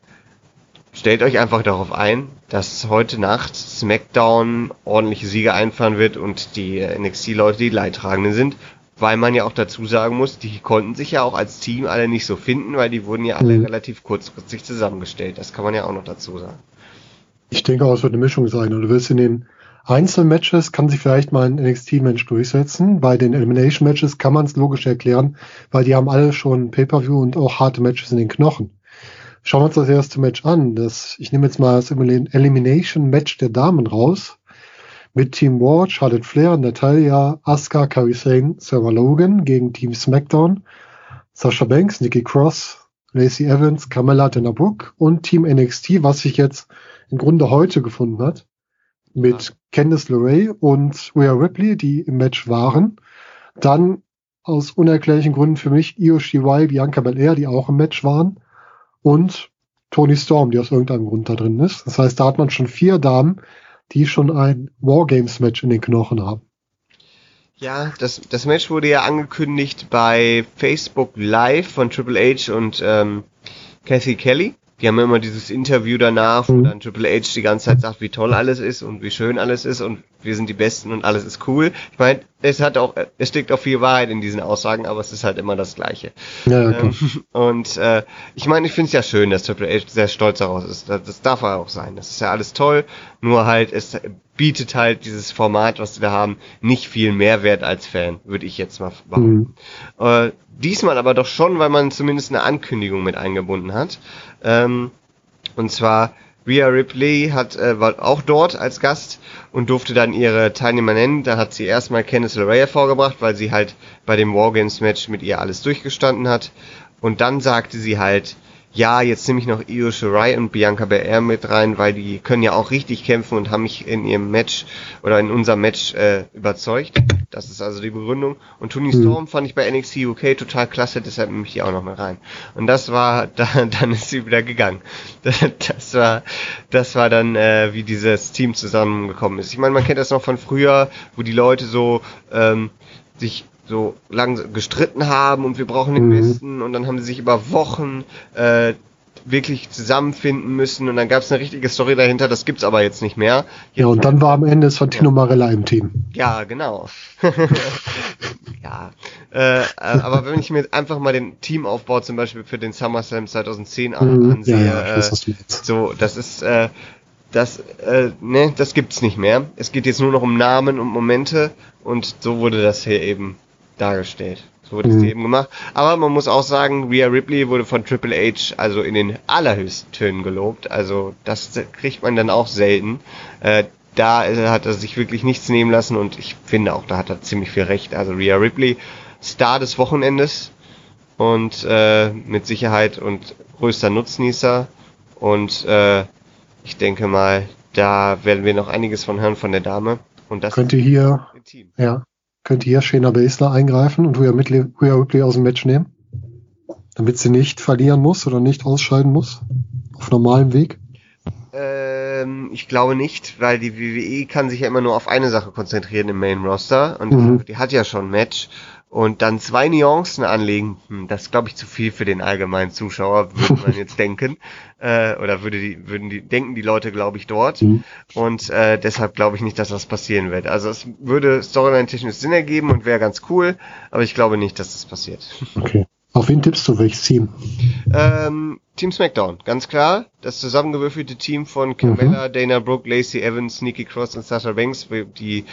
C: stellt euch einfach darauf ein, dass heute Nacht SmackDown ordentliche Siege einfahren wird und die NXT-Leute die Leidtragenden sind, weil man ja auch dazu sagen muss, die konnten sich ja auch als Team alle nicht so finden, weil die wurden ja alle mhm. relativ kurzfristig zusammengestellt. Das kann man ja auch noch dazu sagen.
B: Ich denke auch, es wird eine Mischung sein. Und du wirst in den Einzelmatches kann sich vielleicht mal ein NXT-Mensch durchsetzen. Bei den Elimination-Matches kann man es logisch erklären, weil die haben alle schon Pay-Per-View und auch harte Matches in den Knochen. Schauen wir uns das erste Match an. Das, ich nehme jetzt mal das Elimination Match der Damen raus. Mit Team War, Charlotte Flair, Natalia, Asuka, Kairi Sane, Sarah Logan gegen Team SmackDown, Sasha Banks, Nikki Cross, Lacey Evans, Carmella Dana Brooke und Team NXT, was sich jetzt im Grunde heute gefunden hat. Mit Candice LeRae und Rhea Ripley, die im Match waren. Dann aus unerklärlichen Gründen für mich Io Shirai, Bianca Belair, die auch im Match waren und Tony Storm, die aus irgendeinem Grund da drin ist. Das heißt, da hat man schon vier Damen, die schon ein Wargames-Match in den Knochen haben.
C: Ja, das, das Match wurde ja angekündigt bei Facebook Live von Triple H und ähm, Kathy Kelly. Die haben immer dieses Interview danach, wo mhm. dann Triple H die ganze Zeit sagt, wie toll alles ist und wie schön alles ist. Und wir sind die Besten und alles ist cool. Ich meine, es hat auch, es steckt auch viel Wahrheit in diesen Aussagen, aber es ist halt immer das Gleiche. Ja, ähm, und äh, ich meine, ich finde es ja schön, dass Triple H sehr stolz daraus ist. Das, das darf er auch sein. Das ist ja alles toll. Nur halt, es bietet halt dieses Format, was wir haben, nicht viel Mehrwert als Fan, würde ich jetzt mal behaupten. Mhm. Äh, diesmal aber doch schon, weil man zumindest eine Ankündigung mit eingebunden hat. Ähm, und zwar Rhea Ripley hat äh, war auch dort als Gast und durfte dann ihre Teilnehmer nennen. Da hat sie erstmal Candice LeRae hervorgebracht, weil sie halt bei dem Wargames Match mit ihr alles durchgestanden hat. Und dann sagte sie halt, ja, jetzt nehme ich noch Io Shirai und Bianca Belair mit rein, weil die können ja auch richtig kämpfen und haben mich in ihrem Match oder in unserem Match äh, überzeugt. Das ist also die Begründung. Und Tony mhm. Storm fand ich bei NXT UK total klasse, deshalb nehme ich die auch noch mal rein. Und das war, da, dann ist sie wieder gegangen. Das war, das war dann, äh, wie dieses Team zusammengekommen ist. Ich meine, man kennt das noch von früher, wo die Leute so ähm, sich so lang gestritten haben und wir brauchen den mhm. Besten und dann haben sie sich über Wochen äh, wirklich zusammenfinden müssen und dann gab es eine richtige Story dahinter, das gibt's aber jetzt nicht mehr.
B: Jetzt ja, und dann war am Ende Santino ja. Marella im Team.
C: Ja, genau. ja, äh, aber wenn ich mir einfach mal den Teamaufbau zum Beispiel für den SummerSlam 2010 mhm. ansehe, ja, ja, äh, so, das ist äh, das, äh, ne, das gibt's nicht mehr. Es geht jetzt nur noch um Namen und Momente und so wurde das hier eben dargestellt. So wurde mhm. es eben gemacht. Aber man muss auch sagen, Rhea Ripley wurde von Triple H also in den allerhöchsten Tönen gelobt. Also das kriegt man dann auch selten. Äh, da hat er sich wirklich nichts nehmen lassen und ich finde auch, da hat er ziemlich viel recht. Also Rhea Ripley, Star des Wochenendes und äh, mit Sicherheit und größter Nutznießer. Und äh, ich denke mal, da werden wir noch einiges von hören von der Dame. Und das
B: könnte hier, ja, könnte hier Shayna Baszler eingreifen und Rhea Ripley aus dem Match nehmen? Damit sie nicht verlieren muss oder nicht ausscheiden muss? Auf normalem Weg?
C: Ähm, ich glaube nicht, weil die WWE kann sich ja immer nur auf eine Sache konzentrieren im Main Roster und mhm. die hat ja schon ein Match und dann zwei Nuancen anlegen, hm, das ist, glaube ich, zu viel für den allgemeinen Zuschauer, würde man jetzt denken. Äh, oder würde die, würden die, denken die Leute, glaube ich, dort. Mhm. Und äh, deshalb glaube ich nicht, dass das passieren wird. Also es würde storyline-technisch Sinn ergeben und wäre ganz cool, aber ich glaube nicht, dass das passiert.
B: Okay. Auf wen tippst du, welches Team?
C: Ähm, Team SmackDown, ganz klar. Das zusammengewürfelte Team von Carmella, mhm. Dana Brooke, Lacey Evans, Nikki Cross und Sasha Banks, die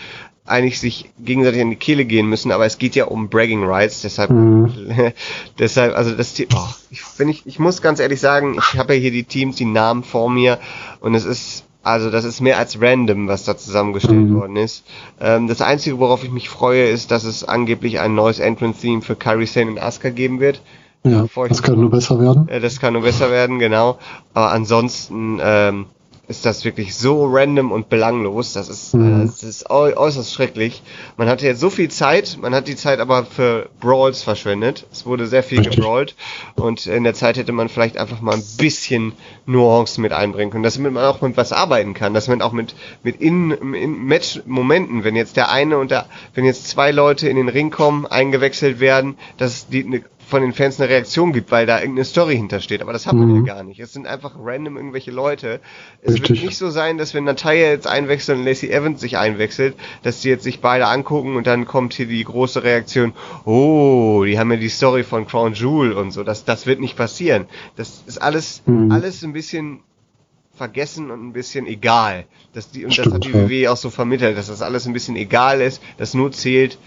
C: eigentlich sich gegenseitig an die Kehle gehen müssen, aber es geht ja um Bragging Rights, deshalb, mhm. deshalb, also das Team, oh, ich, wenn ich, ich muss ganz ehrlich sagen, ich habe ja hier die Teams, die Namen vor mir und es ist, also das ist mehr als random, was da zusammengestellt mhm. worden ist. Ähm, das Einzige, worauf ich mich freue, ist, dass es angeblich ein neues Entrance-Theme für Kairi Sane und Asuka geben wird.
B: Ja, das kann nur besser werden.
C: Äh, das kann nur besser werden, genau. Aber ansonsten, ähm, ist das wirklich so random und belanglos. Das ist, mhm. Äh, das ist äußerst schrecklich. Man hatte jetzt so viel Zeit, man hat die Zeit aber für Brawls verschwendet. Es wurde sehr viel Richtig. gebrawlt und in der Zeit hätte man vielleicht einfach mal ein bisschen Nuancen mit einbringen können, damit man auch mit was arbeiten kann, dass man auch mit, mit in, in Match-Momenten, wenn jetzt der eine und der, wenn jetzt zwei Leute in den Ring kommen, eingewechselt werden, dass die eine von den Fans eine Reaktion gibt, weil da irgendeine Story hintersteht. Aber das hat man mhm. ja gar nicht. Es sind einfach random irgendwelche Leute. Es Richtig. wird nicht so sein, dass wenn Natalia jetzt einwechselt und Lacey Evans sich einwechselt, dass die jetzt sich beide angucken und dann kommt hier die große Reaktion, oh, die haben ja die Story von Crown Jewel und so. Das, das wird nicht passieren. Das ist alles, mhm. alles ein bisschen vergessen und ein bisschen egal. Das, die, und Stimmt, das hat die WWE auch so vermittelt, dass das alles ein bisschen egal ist, dass nur zählt,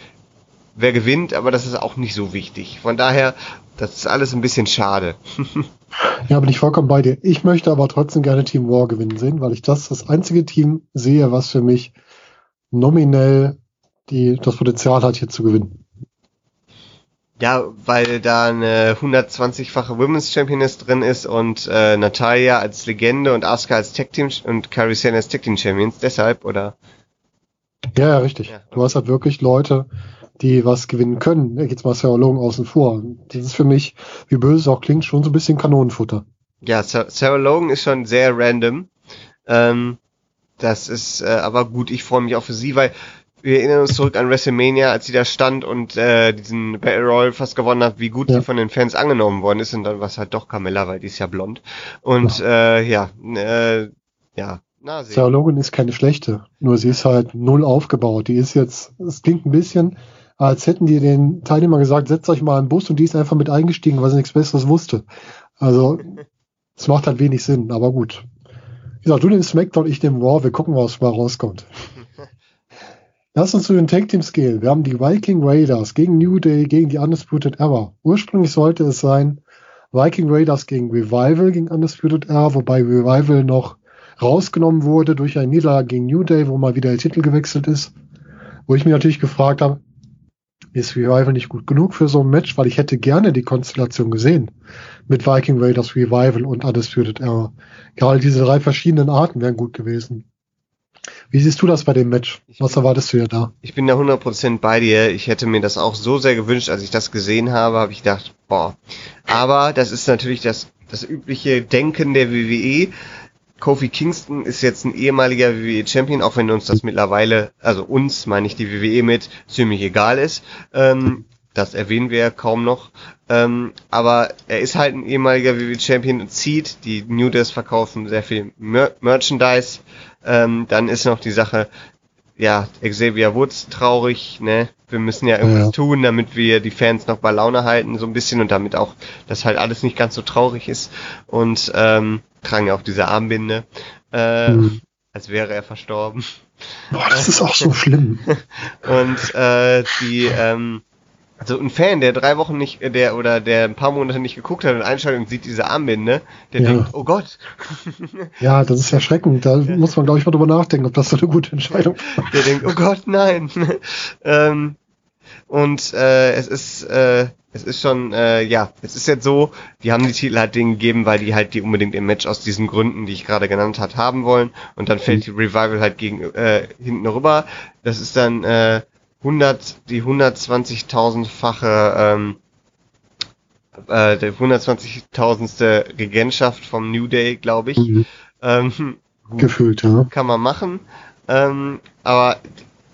C: wer gewinnt, aber das ist auch nicht so wichtig. Von daher, das ist alles ein bisschen schade.
B: ja, bin ich vollkommen bei dir. Ich möchte aber trotzdem gerne Team War gewinnen sehen, weil ich das das einzige Team sehe, was für mich nominell die, das Potenzial hat, hier zu gewinnen.
C: Ja, weil da eine 120-fache Women's Championess drin ist und äh, Natalia als Legende und Asuka als Tag Team und Kairi Sane als Tag Team Champions. Deshalb, oder?
B: Ja, ja richtig. Ja. Du hast halt wirklich Leute, die was gewinnen können. Da geht's mal Sarah Logan außen vor. Das ist für mich, wie böse es auch klingt, schon so ein bisschen Kanonenfutter.
C: Ja, Sarah Logan ist schon sehr random. Ähm, das ist äh, aber gut, ich freue mich auch für sie, weil wir erinnern uns zurück an WrestleMania, als sie da stand und äh, diesen Battle Royal fast gewonnen hat, wie gut ja. sie von den Fans angenommen worden ist und dann war es halt doch Carmella, weil die ist ja blond. Und ja, äh, ja, äh, ja
B: Na, Sarah Logan ist keine schlechte, nur sie ist halt null aufgebaut. Die ist jetzt, es klingt ein bisschen, als hätten die den Teilnehmer gesagt, setzt euch mal einen Bus und die ist einfach mit eingestiegen, weil sie nichts Besseres wusste. Also, es macht halt wenig Sinn, aber gut. Wie gesagt, du nimmst SmackDown, ich nehme Raw, wir gucken, was mal rauskommt. Lass uns zu den Tag Teams gehen. Wir haben die Viking Raiders gegen New Day, gegen die Undisputed Era. Ursprünglich sollte es sein Viking Raiders gegen Revival gegen Undisputed Era, wobei Revival noch rausgenommen wurde durch ein Niederlage gegen New Day, wo mal wieder der Titel gewechselt ist. Wo ich mir natürlich gefragt habe, ist Revival nicht gut genug für so ein Match, weil ich hätte gerne die Konstellation gesehen mit Viking Raiders Revival und Undisputed Era. Gerade diese drei verschiedenen Arten wären gut gewesen. Wie siehst du das bei dem Match? Was erwartest du ja da?
C: Ich bin da 100% bei dir. Ich hätte mir das auch so sehr gewünscht, als ich das gesehen habe, habe ich gedacht, boah. Aber das ist natürlich das, das übliche Denken der WWE. Kofi Kingston ist jetzt ein ehemaliger WWE-Champion, auch wenn uns das mittlerweile, also uns, meine ich die WWE mit, ziemlich egal ist. Ähm, das erwähnen wir ja kaum noch. Ähm, aber er ist halt ein ehemaliger WWE-Champion und zieht. Die New Days verkaufen sehr viel Mer Merchandise. Ähm, dann ist noch die Sache, ja, Xavier Woods traurig, ne? Wir müssen ja irgendwas ja. tun, damit wir die Fans noch bei Laune halten, so ein bisschen und damit auch, dass halt alles nicht ganz so traurig ist. Und ähm, tragen ja auch diese Armbinde, äh, mhm. als wäre er verstorben.
B: Boah, das ist auch so schlimm.
C: und äh, die, ähm, also ein Fan, der drei Wochen nicht, der oder der ein paar Monate nicht geguckt hat und einschaltet und sieht diese Armbinde, der ja. denkt, oh Gott.
B: ja, das ist erschreckend. Da ja. muss man, glaube ich, mal drüber nachdenken, ob das so eine gute Entscheidung ist.
C: Der denkt, oh Gott, nein. ähm, und äh, es ist, äh, es ist schon, äh, ja, es ist jetzt so, die haben die Titel halt denen gegeben, weil die halt die unbedingt im Match aus diesen Gründen, die ich gerade genannt hat, haben wollen. Und dann fällt die Revival halt gegen äh, hinten rüber. Das ist dann äh, 100, die 120.000-fache ähm, äh, der 120.000. Regentschaft vom New Day, glaube ich. Mhm.
B: Ähm, gut, Gefühlt, ja.
C: Kann man machen. Ähm, aber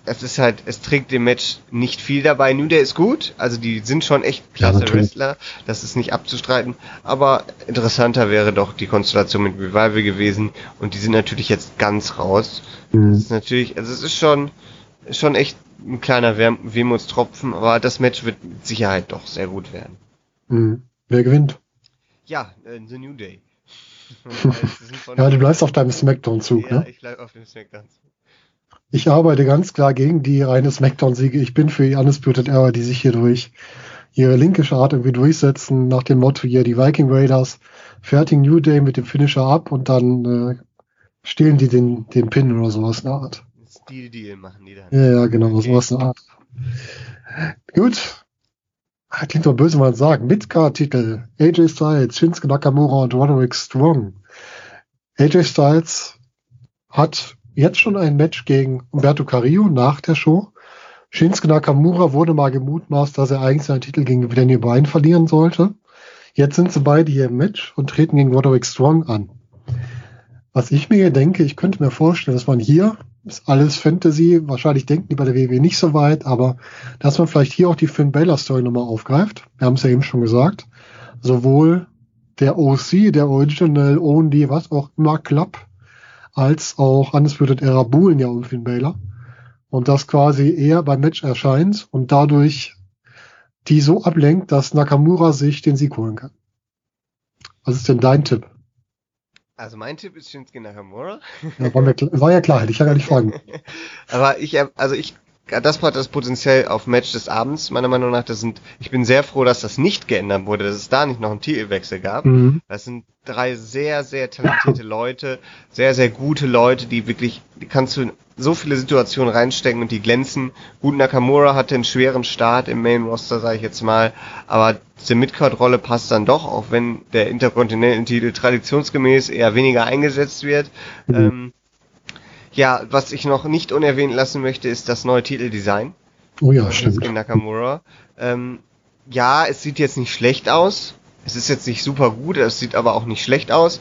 C: es ist halt, es trägt dem Match nicht viel dabei. New Day ist gut, also die sind schon echt klasse ja, Wrestler, das ist nicht abzustreiten, aber interessanter wäre doch die Konstellation mit Revival gewesen und die sind natürlich jetzt ganz raus. Mhm. Das ist natürlich, also es ist schon, schon echt ein kleiner Weh Wehmutstropfen, aber das Match wird mit Sicherheit doch sehr gut werden.
B: Mhm. Wer gewinnt?
C: Ja, äh, The New Day.
B: ja, du bleibst auf deinem Smackdown-Zug,
C: ja, ne? ich bleib auf dem Smackdown-Zug.
B: Ich arbeite ganz klar gegen die reine Smackdown-Siege. Ich bin für die Undisputed Era, die sich hier durch ihre linke Art irgendwie durchsetzen, nach dem Motto hier, die Viking Raiders fertigen New Day mit dem Finisher ab und dann äh, stehlen die den, den Pin oder sowas in der Art.
C: Deal Deal machen die dann.
B: Ja, ja, genau, okay. sowas in der Art. Gut. Ah, klingt doch böse, mal sagen. Midcard-Titel. AJ Styles, Shinsuke Nakamura und Roderick Strong. AJ Styles hat jetzt schon ein Match gegen Umberto Carrillo nach der Show. Shinsuke Nakamura wurde mal gemutmaßt, dass er eigentlich seinen Titel gegen Daniel Bryan verlieren sollte. Jetzt sind sie beide hier im Match und treten gegen Roderick Strong an. Was ich mir denke, ich könnte mir vorstellen, dass man hier, ist alles Fantasy, wahrscheinlich denken die bei der WWE nicht so weit, aber dass man vielleicht hier auch die Finn Baylor Story nochmal aufgreift. Wir haben es ja eben schon gesagt. Sowohl der OC, der Original Only, was auch immer Club, als auch Undisputed Era buhlen ja um Finn Balor. Und das quasi eher beim Match erscheint und dadurch die so ablenkt, dass Nakamura sich den Sieg holen kann. Was ist denn dein Tipp?
C: Also mein Tipp ist Shinsuke Nakamura.
B: Ja, war, mir, war ja klar, hätte ich ja gar nicht fragen.
C: Aber ich, also ich das war das Potenzial auf Match des Abends, meiner Meinung nach. Das sind, ich bin sehr froh, dass das nicht geändert wurde, dass es da nicht noch einen Titelwechsel gab. Mhm. Das sind drei sehr, sehr talentierte Leute, sehr, sehr gute Leute, die wirklich, die kannst du so viele Situationen reinstecken und die glänzen. Gut, Nakamura hatte einen schweren Start im Main Roster, sage ich jetzt mal, aber diese Midcard-Rolle passt dann doch, auch wenn der Intercontinental-Titel traditionsgemäß eher weniger eingesetzt wird. Mhm. Ähm, ja, was ich noch nicht unerwähnt lassen möchte, ist das neue Titeldesign.
B: Oh ja, stimmt.
C: In Nakamura. Ähm, ja, es sieht jetzt nicht schlecht aus. Es ist jetzt nicht super gut, es sieht aber auch nicht schlecht aus.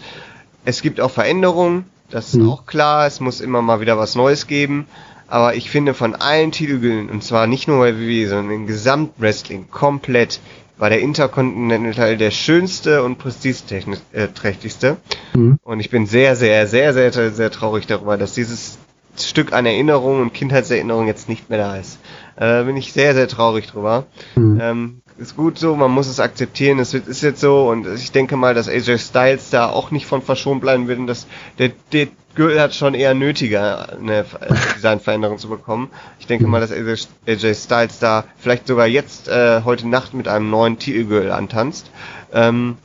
C: Es gibt auch Veränderungen, das ist mhm. auch klar. Es muss immer mal wieder was Neues geben. Aber ich finde von allen Titeln, und zwar nicht nur bei WWE, sondern im Gesamtwrestling, komplett war der Intercontinental der schönste und prestigeträchtigste. Mhm. Und ich bin sehr, sehr, sehr, sehr, sehr, sehr traurig darüber, dass dieses Stück an Erinnerung und Kindheitserinnerung jetzt nicht mehr da ist. Äh, bin ich sehr, sehr traurig drüber. Mhm. Ähm, ist gut so, man muss es akzeptieren, es ist jetzt so und ich denke mal, dass AJ Styles da auch nicht von verschont bleiben wird und dass der, der Gürtel hat schon eher nötiger, eine Designveränderung zu bekommen. Ich denke mal, dass AJ Styles da vielleicht sogar jetzt äh, heute Nacht mit einem neuen Titelgürtel antanzt. Ähm,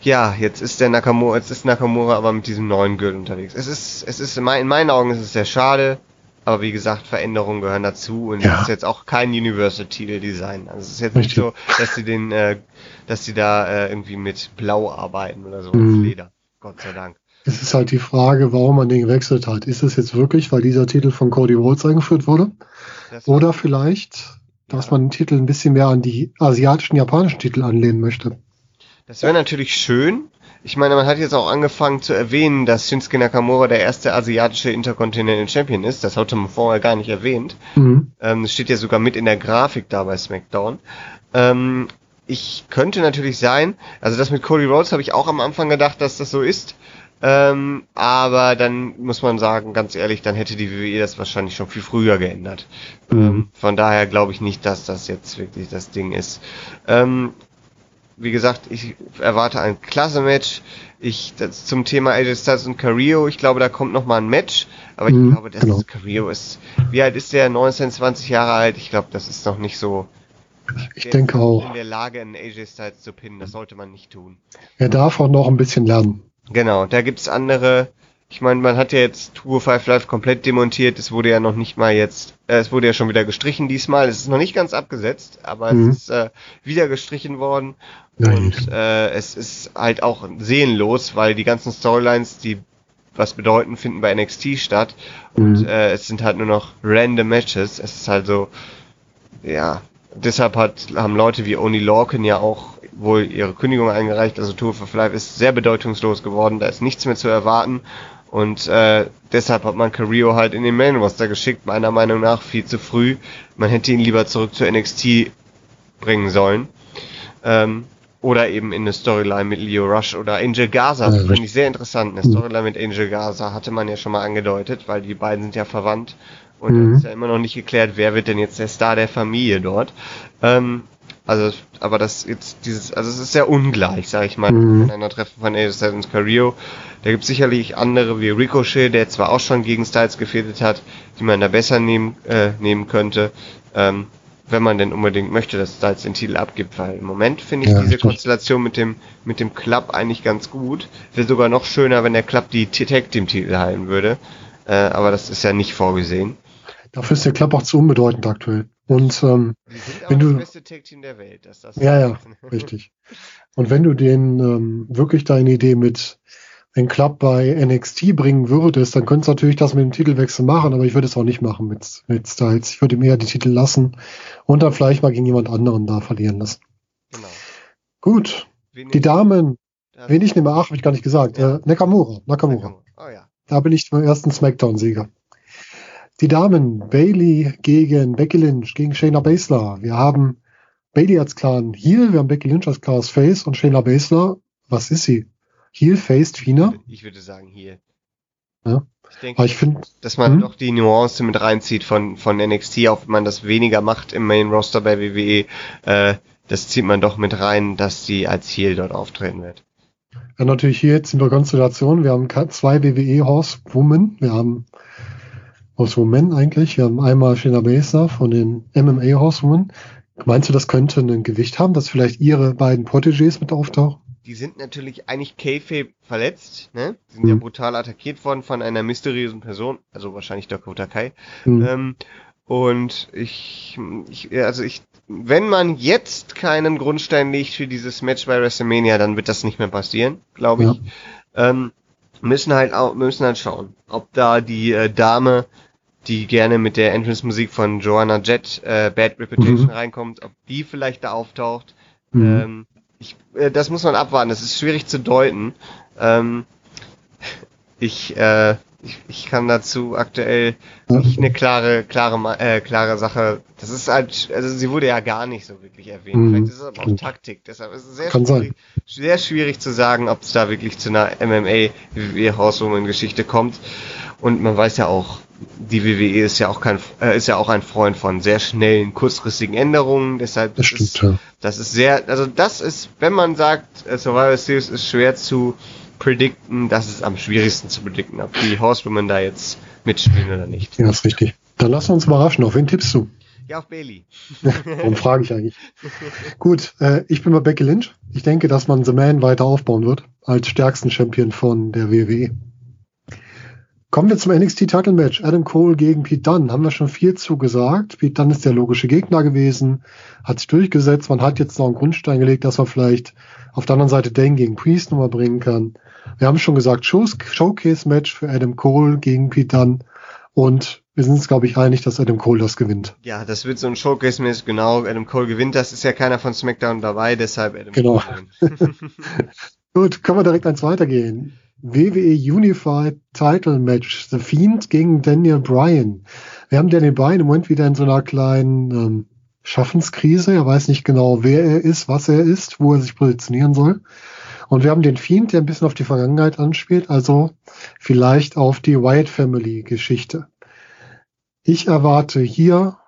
C: ja, jetzt ist der Nakamura, jetzt ist Nakamura aber mit diesem neuen Gürtel unterwegs. Es ist, es ist in meinen Augen ist es sehr schade. Aber wie gesagt, Veränderungen gehören dazu und ja. das ist jetzt auch kein Universal Titel Design. Also es ist jetzt Richtig. nicht so, dass sie den, äh, dass sie da äh, irgendwie mit Blau arbeiten oder so, mhm. Leder. Gott sei Dank.
B: Es ist halt die Frage, warum man den gewechselt hat. Ist es jetzt wirklich, weil dieser Titel von Cody Rhodes eingeführt wurde? Oder vielleicht, dass ja. man den Titel ein bisschen mehr an die asiatischen, japanischen Titel anlehnen möchte?
C: Das wäre natürlich schön, ich meine, man hat jetzt auch angefangen zu erwähnen, dass Shinsuke Nakamura der erste asiatische Intercontinental Champion ist. Das hatte man vorher gar nicht erwähnt. Mhm. Ähm, steht ja sogar mit in der Grafik da bei SmackDown. Ähm, ich könnte natürlich sein, also das mit Cody Rhodes habe ich auch am Anfang gedacht, dass das so ist. Ähm, aber dann muss man sagen, ganz ehrlich, dann hätte die WWE das wahrscheinlich schon viel früher geändert. Mhm. Ähm, von daher glaube ich nicht, dass das jetzt wirklich das Ding ist. Ähm, wie gesagt, ich erwarte ein klasse Match. Ich das, zum Thema AJ Styles und Carrillo, ich glaube, da kommt noch mal ein Match, aber ich mhm, glaube, dass genau. Carrillo ist. Wie alt ist der? 19, 20 Jahre alt. Ich glaube, das ist noch nicht so.
B: Ich denke auch.
C: In der Lage, einen AJ Styles zu pinnen, das sollte man nicht tun.
B: Er darf auch noch ein bisschen lernen.
C: Genau, da gibt's andere. Ich meine, man hat ja jetzt Tour 5 Live komplett demontiert. Es wurde ja noch nicht mal jetzt, äh, es wurde ja schon wieder gestrichen diesmal. Es ist noch nicht ganz abgesetzt, aber mhm. es ist äh, wieder gestrichen worden. Und äh, es ist halt auch seelenlos, weil die ganzen Storylines, die was bedeuten, finden bei NXT statt. Und mhm. äh, es sind halt nur noch random Matches. Es ist halt so, ja, deshalb hat, haben Leute wie Oni Lorcan ja auch wohl ihre Kündigung eingereicht. Also Tour for Life ist sehr bedeutungslos geworden. Da ist nichts mehr zu erwarten. Und äh, deshalb hat man Carrillo halt in den Main Roster geschickt, meiner Meinung nach viel zu früh. Man hätte ihn lieber zurück zu NXT bringen sollen. Ähm, oder eben in eine Storyline mit Leo Rush oder Angel Gaza. Das finde ich sehr interessant. Eine Storyline mit Angel Gaza hatte man ja schon mal angedeutet, weil die beiden sind ja verwandt. Und mhm. ist ja immer noch nicht geklärt, wer wird denn jetzt der Star der Familie dort. Ähm, also, aber das jetzt dieses, also es ist sehr ungleich, sag ich mal, mhm. einer Treffen von Styles und Carrillo. Da gibt es sicherlich andere wie Ricochet, der zwar auch schon gegen Styles gefährdet hat, die man da besser nehmen, äh, nehmen könnte. Ähm, wenn man denn unbedingt möchte, dass Styles den Titel abgibt, weil im Moment finde ich ja, diese richtig. Konstellation mit dem mit dem Club eigentlich ganz gut. Wäre sogar noch schöner, wenn der Club die Tag Team Titel halten würde, äh, aber das ist ja nicht vorgesehen.
B: Dafür ist der Club auch zu unbedeutend aktuell. Und ähm, wenn du
C: das beste Tag Team der Welt, dass das
B: ja ja richtig. Und wenn du den ähm, wirklich deine Idee mit den Club bei NXT bringen würdest, dann könntest du natürlich das mit dem Titelwechsel machen, aber ich würde es auch nicht machen mit, mit Styles. Ich würde ihm eher die Titel lassen und dann vielleicht mal gegen jemand anderen da verlieren lassen. Genau. Gut. Wen die Damen, wen ich nehme, ach, habe ich gar nicht gesagt. Ja. Äh, Nakamura. Nakamura. Nakamura. Oh, ja. Da bin ich beim ersten Smackdown-Sieger. Die Damen, Bailey gegen Becky Lynch, gegen Shayna Baszler. Wir haben Bailey als klaren Heel, wir haben Becky Lynch als klares Face und Shayna Baszler, was ist sie? Heel-Faced Fina?
C: Ich würde sagen Heel.
B: Ja.
C: Ich denke, ich find, dass man hm? doch die Nuance mit reinzieht von, von NXT, auch wenn man das weniger macht im Main Roster bei WWE, äh, das zieht man doch mit rein, dass sie als Heel dort auftreten wird.
B: Ja, natürlich hier jetzt in der Konstellation. Wir haben zwei WWE Horsewomen. Wir haben Horsewomen eigentlich. Wir haben einmal Shayna Baszler von den MMA Horsewomen. Meinst du, das könnte ein Gewicht haben, dass vielleicht ihre beiden Protégés mit auftauchen?
C: die sind natürlich eigentlich Kayfabe verletzt, ne? Die sind mhm. ja brutal attackiert worden von einer mysteriösen Person, also wahrscheinlich Dakota Kai. Mhm. Ähm, und ich, ich, also ich, wenn man jetzt keinen Grundstein legt für dieses Match bei WrestleMania, dann wird das nicht mehr passieren, glaube ich. Ja. Ähm, müssen halt auch, müssen halt schauen, ob da die äh, Dame, die gerne mit der Entrance-Musik von Joanna Jett äh, Bad Reputation mhm. reinkommt, ob die vielleicht da auftaucht. Mhm. Ähm, ich, äh, das muss man abwarten. Das ist schwierig zu deuten. Ähm, ich, äh, ich, ich kann dazu aktuell nicht eine klare, klare, äh, klare Sache. Das ist halt, also sie wurde ja gar nicht so wirklich erwähnt. Mhm. Vielleicht ist es aber auch Taktik. Deshalb ist es sehr kann schwierig, sein. sehr schwierig zu sagen, ob es da wirklich zu einer MMA WWE Hauswoman Geschichte kommt. Und man weiß ja auch, die WWE ist ja auch kein, äh, ist ja auch ein Freund von sehr schnellen, kurzfristigen Änderungen. Deshalb
B: das, stimmt,
C: ist, ja. das ist sehr, also das ist, wenn man sagt, äh, Survivor Series ist schwer zu predikten, das ist am schwierigsten zu predikten, ob die Horsewomen da jetzt mitspielen oder nicht.
B: Ja, ist richtig. Dann lassen wir uns überraschen. Auf wen tippst du?
C: Ja, auf Bailey.
B: Warum frage ich eigentlich? Gut, äh, ich bin bei Becky Lynch. Ich denke, dass man The Man weiter aufbauen wird als stärksten Champion von der WWE. Kommen wir zum NXT Title Match. Adam Cole gegen Pete Dunne. Haben wir schon viel zugesagt. Pete Dunne ist der logische Gegner gewesen, hat sich durchgesetzt. Man hat jetzt noch einen Grundstein gelegt, dass man vielleicht auf der anderen Seite Dane gegen Priest nochmal bringen kann. Wir haben schon gesagt, Showcase Match für Adam Cole gegen Pete Dunne. Und wir sind uns, glaube ich, einig, dass Adam Cole das gewinnt.
C: Ja, das wird so ein Showcase Match. Genau, Adam Cole gewinnt. Das ist ja keiner von SmackDown dabei, deshalb Adam
B: genau. Cole. Gut, können wir direkt eins weitergehen. WWE Unified Title Match. The Fiend gegen Daniel Bryan. Wir haben Daniel Bryan im Moment wieder in so einer kleinen ähm, Schaffenskrise. Er weiß nicht genau, wer er ist, was er ist, wo er sich positionieren soll. Und wir haben den Fiend, der ein bisschen auf die Vergangenheit anspielt, also vielleicht auf die Wyatt Family Geschichte. Ich erwarte hier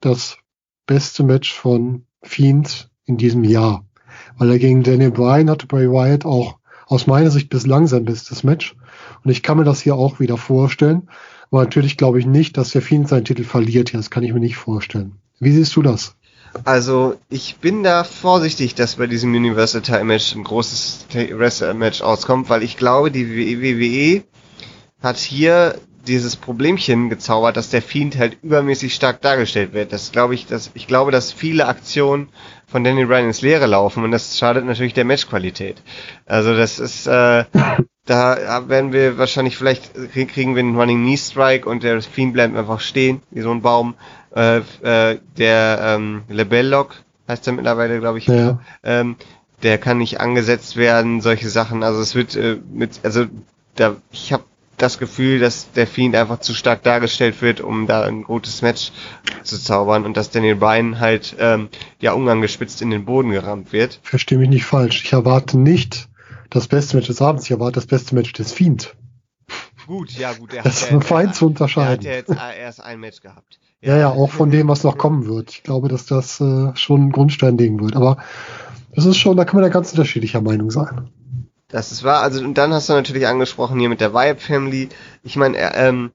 B: das beste Match von Fiend in diesem Jahr, weil er gegen Daniel Bryan hatte Bray Wyatt auch aus meiner Sicht bislang sein bestes Match. Und ich kann mir das hier auch wieder vorstellen. Aber natürlich glaube ich nicht, dass der Fiend seinen Titel verliert. Das kann ich mir nicht vorstellen. Wie siehst du das?
C: Also, ich bin da vorsichtig, dass bei diesem Universal Title Match ein großes Wrestler Match auskommt, weil ich glaube, die WWE hat hier dieses Problemchen gezaubert, dass der Fiend halt übermäßig stark dargestellt wird. Das glaube ich, dass ich glaube, dass viele Aktionen von Danny Bryan ins Leere laufen und das schadet natürlich der Matchqualität. Also das ist, äh, da werden wir wahrscheinlich vielleicht kriegen wir einen Running Knee Strike und der Fiend bleibt einfach stehen wie so ein Baum. Äh, äh, der ähm, Lebellock heißt er mittlerweile, glaube ich. Ja. Ähm, der kann nicht angesetzt werden, solche Sachen. Also es wird äh, mit, also da, ich habe das Gefühl, dass der Fiend einfach zu stark dargestellt wird, um da ein gutes Match zu zaubern und dass Daniel Bryan halt ähm, ja ungangespitzt in den Boden gerammt wird.
B: Verstehe mich nicht falsch. Ich erwarte nicht das beste Match des Abends, ich erwarte das beste Match des Fiend.
C: Gut, ja gut.
B: Er das ist ja fein zu unterscheiden.
C: Er hat ja jetzt erst ein Match gehabt.
B: Ja, ja, auch von dem, was noch kommen wird. Ich glaube, dass das äh, schon ein Grundstein legen wird. Aber das ist schon, da kann man ja ganz unterschiedlicher Meinung sein.
C: Das ist wahr. Also und dann hast du natürlich angesprochen hier mit der Vibe Family. Ich meine, ähm,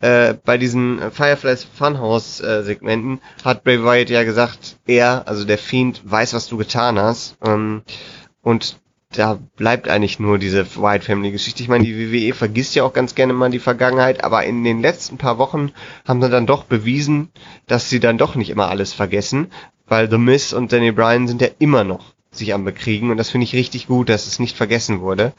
C: äh, bei diesen Fireflies Funhouse äh, Segmenten hat Bray Wyatt ja gesagt, er, also der Fiend, weiß, was du getan hast. Ähm, und da bleibt eigentlich nur diese White Family Geschichte. Ich meine, die WWE vergisst ja auch ganz gerne mal die Vergangenheit, aber in den letzten paar Wochen haben sie dann doch bewiesen, dass sie dann doch nicht immer alles vergessen, weil The Miz und Danny Bryan sind ja immer noch sich am Bekriegen und das finde ich richtig gut, dass es nicht vergessen wurde.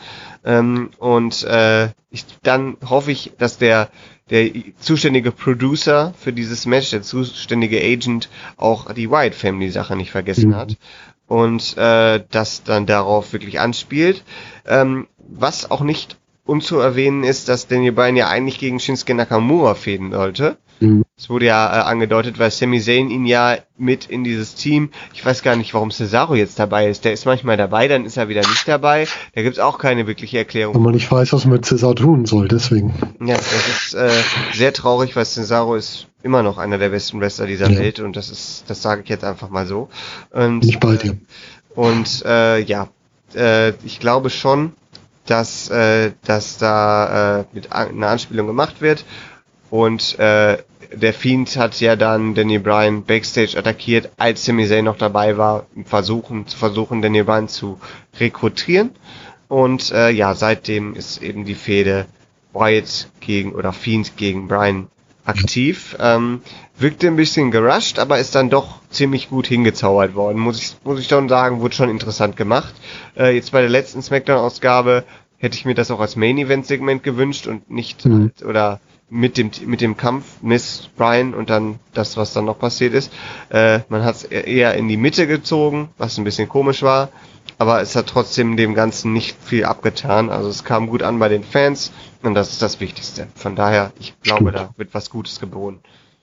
C: Ähm, und äh, ich, dann hoffe ich, dass der der zuständige Producer für dieses Match, der zuständige Agent, auch die White Family Sache nicht vergessen mhm. hat und äh, das dann darauf wirklich anspielt. Ähm, was auch nicht unzuerwähnen ist, dass Daniel Bryan ja eigentlich gegen Shinsuke Nakamura fäden sollte. Mhm. Es wurde ja äh, angedeutet, weil Sami Zayn ihn ja mit in dieses Team. Ich weiß gar nicht, warum Cesaro jetzt dabei ist. Der ist manchmal dabei, dann ist er wieder nicht dabei. Da gibt's auch keine wirkliche Erklärung.
B: Wenn man nicht weiß, was man mit Cesaro tun soll, deswegen.
C: Ja, das ist äh, sehr traurig, weil Cesaro ist immer noch einer der besten Wrestler dieser ja. Welt und das ist, das sage ich jetzt einfach mal so. Und,
B: nicht bald, ja.
C: Und äh, ja, äh, ich glaube schon, dass, äh, dass da äh, mit einer Anspielung gemacht wird und äh, der Fiend hat ja dann Danny Bryan backstage attackiert, als Sami Zayn noch dabei war, versuchen, zu versuchen, Danny Bryan zu rekrutieren. Und äh, ja, seitdem ist eben die Fehde Wyatt gegen oder Fiend gegen Bryan aktiv. Ähm, wirkte ein bisschen gerusht, aber ist dann doch ziemlich gut hingezaubert worden. Muss ich, muss ich schon sagen, wurde schon interessant gemacht. Äh, jetzt bei der letzten Smackdown-Ausgabe hätte ich mir das auch als Main-Event-Segment gewünscht und nicht mhm. oder mit dem mit dem Kampf Miss Brian und dann das, was dann noch passiert ist. Äh, man hat es eher in die Mitte gezogen, was ein bisschen komisch war, aber es hat trotzdem dem Ganzen nicht viel abgetan. Also es kam gut an bei den Fans und das ist das Wichtigste. Von daher, ich glaube, Stimmt. da wird was Gutes geboren.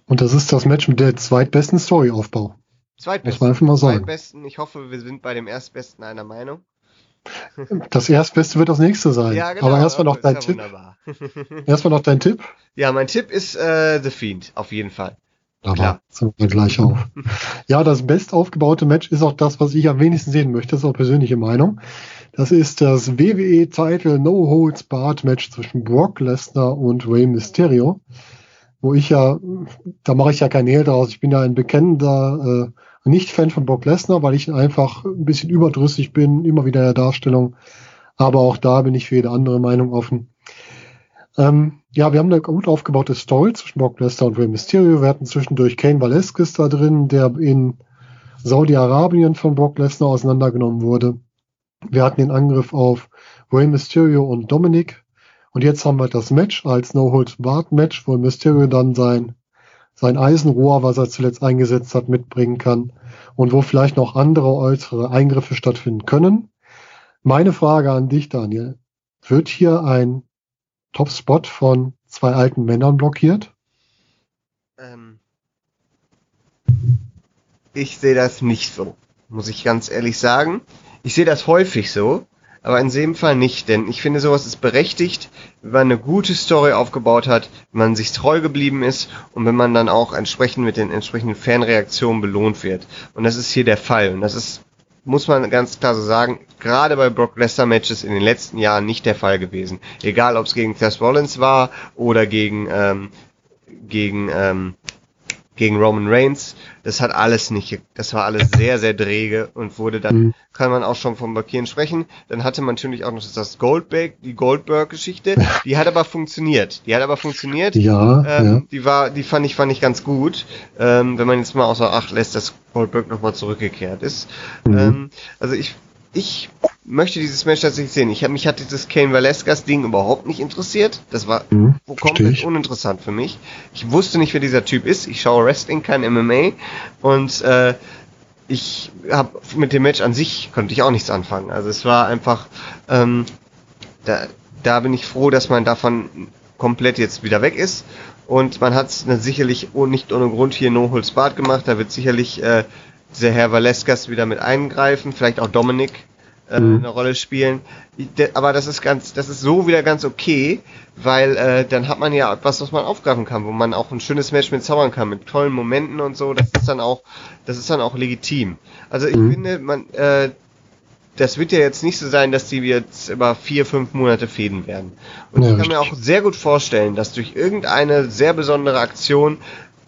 B: Und das ist das Match mit der zweitbesten Storyaufbau.
C: Zweitbesten. Einfach mal sagen. Zweitbesten. Ich hoffe, wir sind bei dem Erstbesten einer Meinung.
B: Das Erstbeste wird das nächste sein. Ja, genau. Aber erstmal noch dein ja Tipp. erstmal noch dein Tipp.
C: Ja, mein Tipp ist äh, The Fiend, auf jeden Fall.
B: Aber Klar. sind wir gleich auf. ja, das best aufgebaute Match ist auch das, was ich am wenigsten sehen möchte. Das ist auch persönliche Meinung. Das ist das WWE Title No Holds Barred Match zwischen Brock Lesnar und Rey Mysterio. Wo ich ja, da mache ich ja kein Hehl draus. Ich bin ja ein bekennender äh, nicht Fan von Brock Lesnar, weil ich einfach ein bisschen überdrüssig bin, immer wieder in der Darstellung. Aber auch da bin ich für jede andere Meinung offen. Ähm, ja, wir haben eine gut aufgebaute Story zwischen Brock Lesnar und Rey Mysterio. Wir hatten zwischendurch Kane Velasquez da drin, der in Saudi-Arabien von Brock Lesnar auseinandergenommen wurde. Wir hatten den Angriff auf Rey Mysterio und Dominic. Und jetzt haben wir das Match als No-Holds-Barred-Match, wo Mysterio dann sein sein Eisenrohr, was er zuletzt eingesetzt hat, mitbringen kann und wo vielleicht noch andere äußere Eingriffe stattfinden können. Meine Frage an dich, Daniel. Wird hier ein Top-Spot von zwei alten Männern blockiert? Ähm,
C: ich sehe das nicht so, muss ich ganz ehrlich sagen. Ich sehe das häufig so, aber in dem Fall nicht, denn ich finde sowas ist berechtigt, wenn man eine gute Story aufgebaut hat, wenn man sich treu geblieben ist und wenn man dann auch entsprechend mit den entsprechenden Fanreaktionen belohnt wird. Und das ist hier der Fall und das ist muss man ganz klar so sagen, gerade bei Brock Lesnar Matches in den letzten Jahren nicht der Fall gewesen. Egal ob es gegen Seth Rollins war oder gegen ähm, gegen ähm, gegen Roman Reigns. Das hat alles nicht, das war alles sehr, sehr drege und wurde dann, mhm. kann man auch schon vom Blockieren sprechen. Dann hatte man natürlich auch noch das Goldberg, die Goldberg-Geschichte. Die hat aber funktioniert. Die hat aber funktioniert.
B: Ja,
C: ähm, ja. Die war, die fand ich, fand ich ganz gut. Ähm, wenn man jetzt mal außer Acht lässt, dass Goldberg nochmal zurückgekehrt ist. Mhm. Ähm, also ich, ich möchte dieses Match tatsächlich sehen. Ich hab, mich hat dieses Kane Velasquez Ding überhaupt nicht interessiert. Das war mhm, komplett uninteressant für mich. Ich wusste nicht, wer dieser Typ ist. Ich schaue Wrestling, kein MMA und äh, ich habe mit dem Match an sich konnte ich auch nichts anfangen. Also es war einfach ähm, da, da bin ich froh, dass man davon komplett jetzt wieder weg ist und man hat es sicherlich nicht ohne Grund hier No Holds Barred gemacht. Da wird sicherlich äh, dieser Herr Valescas wieder mit eingreifen, vielleicht auch Dominik äh, mhm. eine Rolle spielen. Aber das ist ganz, das ist so wieder ganz okay, weil äh, dann hat man ja etwas, was man aufgreifen kann, wo man auch ein schönes Match mit zaubern kann, mit tollen Momenten und so. Das ist dann auch, das ist dann auch legitim. Also ich mhm. finde, man, äh, das wird ja jetzt nicht so sein, dass die jetzt über vier, fünf Monate fäden werden. Und ja, ich kann mir auch sehr gut vorstellen, dass durch irgendeine sehr besondere Aktion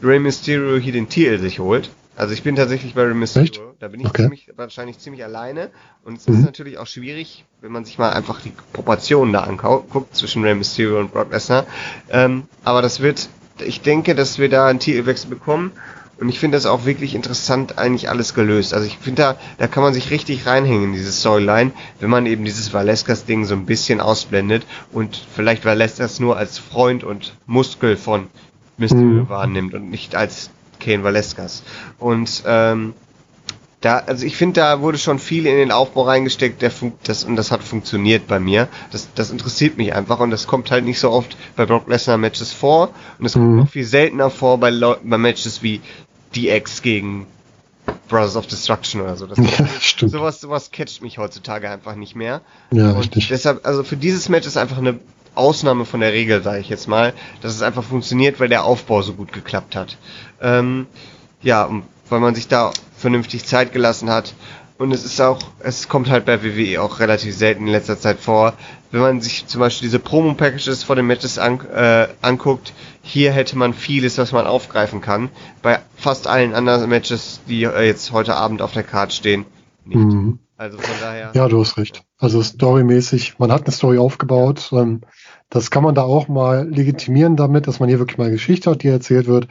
C: Rey Mysterio hier den Titel sich holt. Also ich bin tatsächlich bei Rey Mysterio. Da bin ich okay. ziemlich, wahrscheinlich ziemlich alleine. Und es mhm. ist natürlich auch schwierig, wenn man sich mal einfach die Proportionen da anguckt zwischen Rey Mysterio und Brock Lesnar. Ähm, aber das wird, ich denke, dass wir da einen Titelwechsel bekommen. Und ich finde das auch wirklich interessant, eigentlich alles gelöst. Also ich finde da, da kann man sich richtig reinhängen in dieses Storyline, wenn man eben dieses Valescas-Ding so ein bisschen ausblendet und vielleicht Valescas nur als Freund und Muskel von Mysterio mhm. wahrnimmt und nicht als Kane Valescas. Und ähm, da, also ich finde, da wurde schon viel in den Aufbau reingesteckt, der das, und das hat funktioniert bei mir. Das, das interessiert mich einfach und das kommt halt nicht so oft bei Brock Lesnar Matches vor und es mhm. kommt noch viel seltener vor bei, bei Matches wie DX gegen Brothers of Destruction oder so. Das ja, stimmt. Sowas, sowas catcht mich heutzutage einfach nicht mehr.
B: Ja,
C: und
B: richtig.
C: deshalb, also für dieses Match ist einfach eine Ausnahme von der Regel, sage ich jetzt mal, dass es einfach funktioniert, weil der Aufbau so gut geklappt hat. Ähm, ja, weil man sich da vernünftig Zeit gelassen hat. Und es ist auch, es kommt halt bei WWE auch relativ selten in letzter Zeit vor. Wenn man sich zum Beispiel diese Promo-Packages vor den Matches an, äh, anguckt, hier hätte man vieles, was man aufgreifen kann. Bei fast allen anderen Matches, die äh, jetzt heute Abend auf der Karte stehen, nicht. Mhm.
B: Also von daher. Ja, du hast recht. Also storymäßig, man hat eine Story aufgebaut. Ähm, das kann man da auch mal legitimieren damit, dass man hier wirklich mal Geschichte hat, die erzählt wird.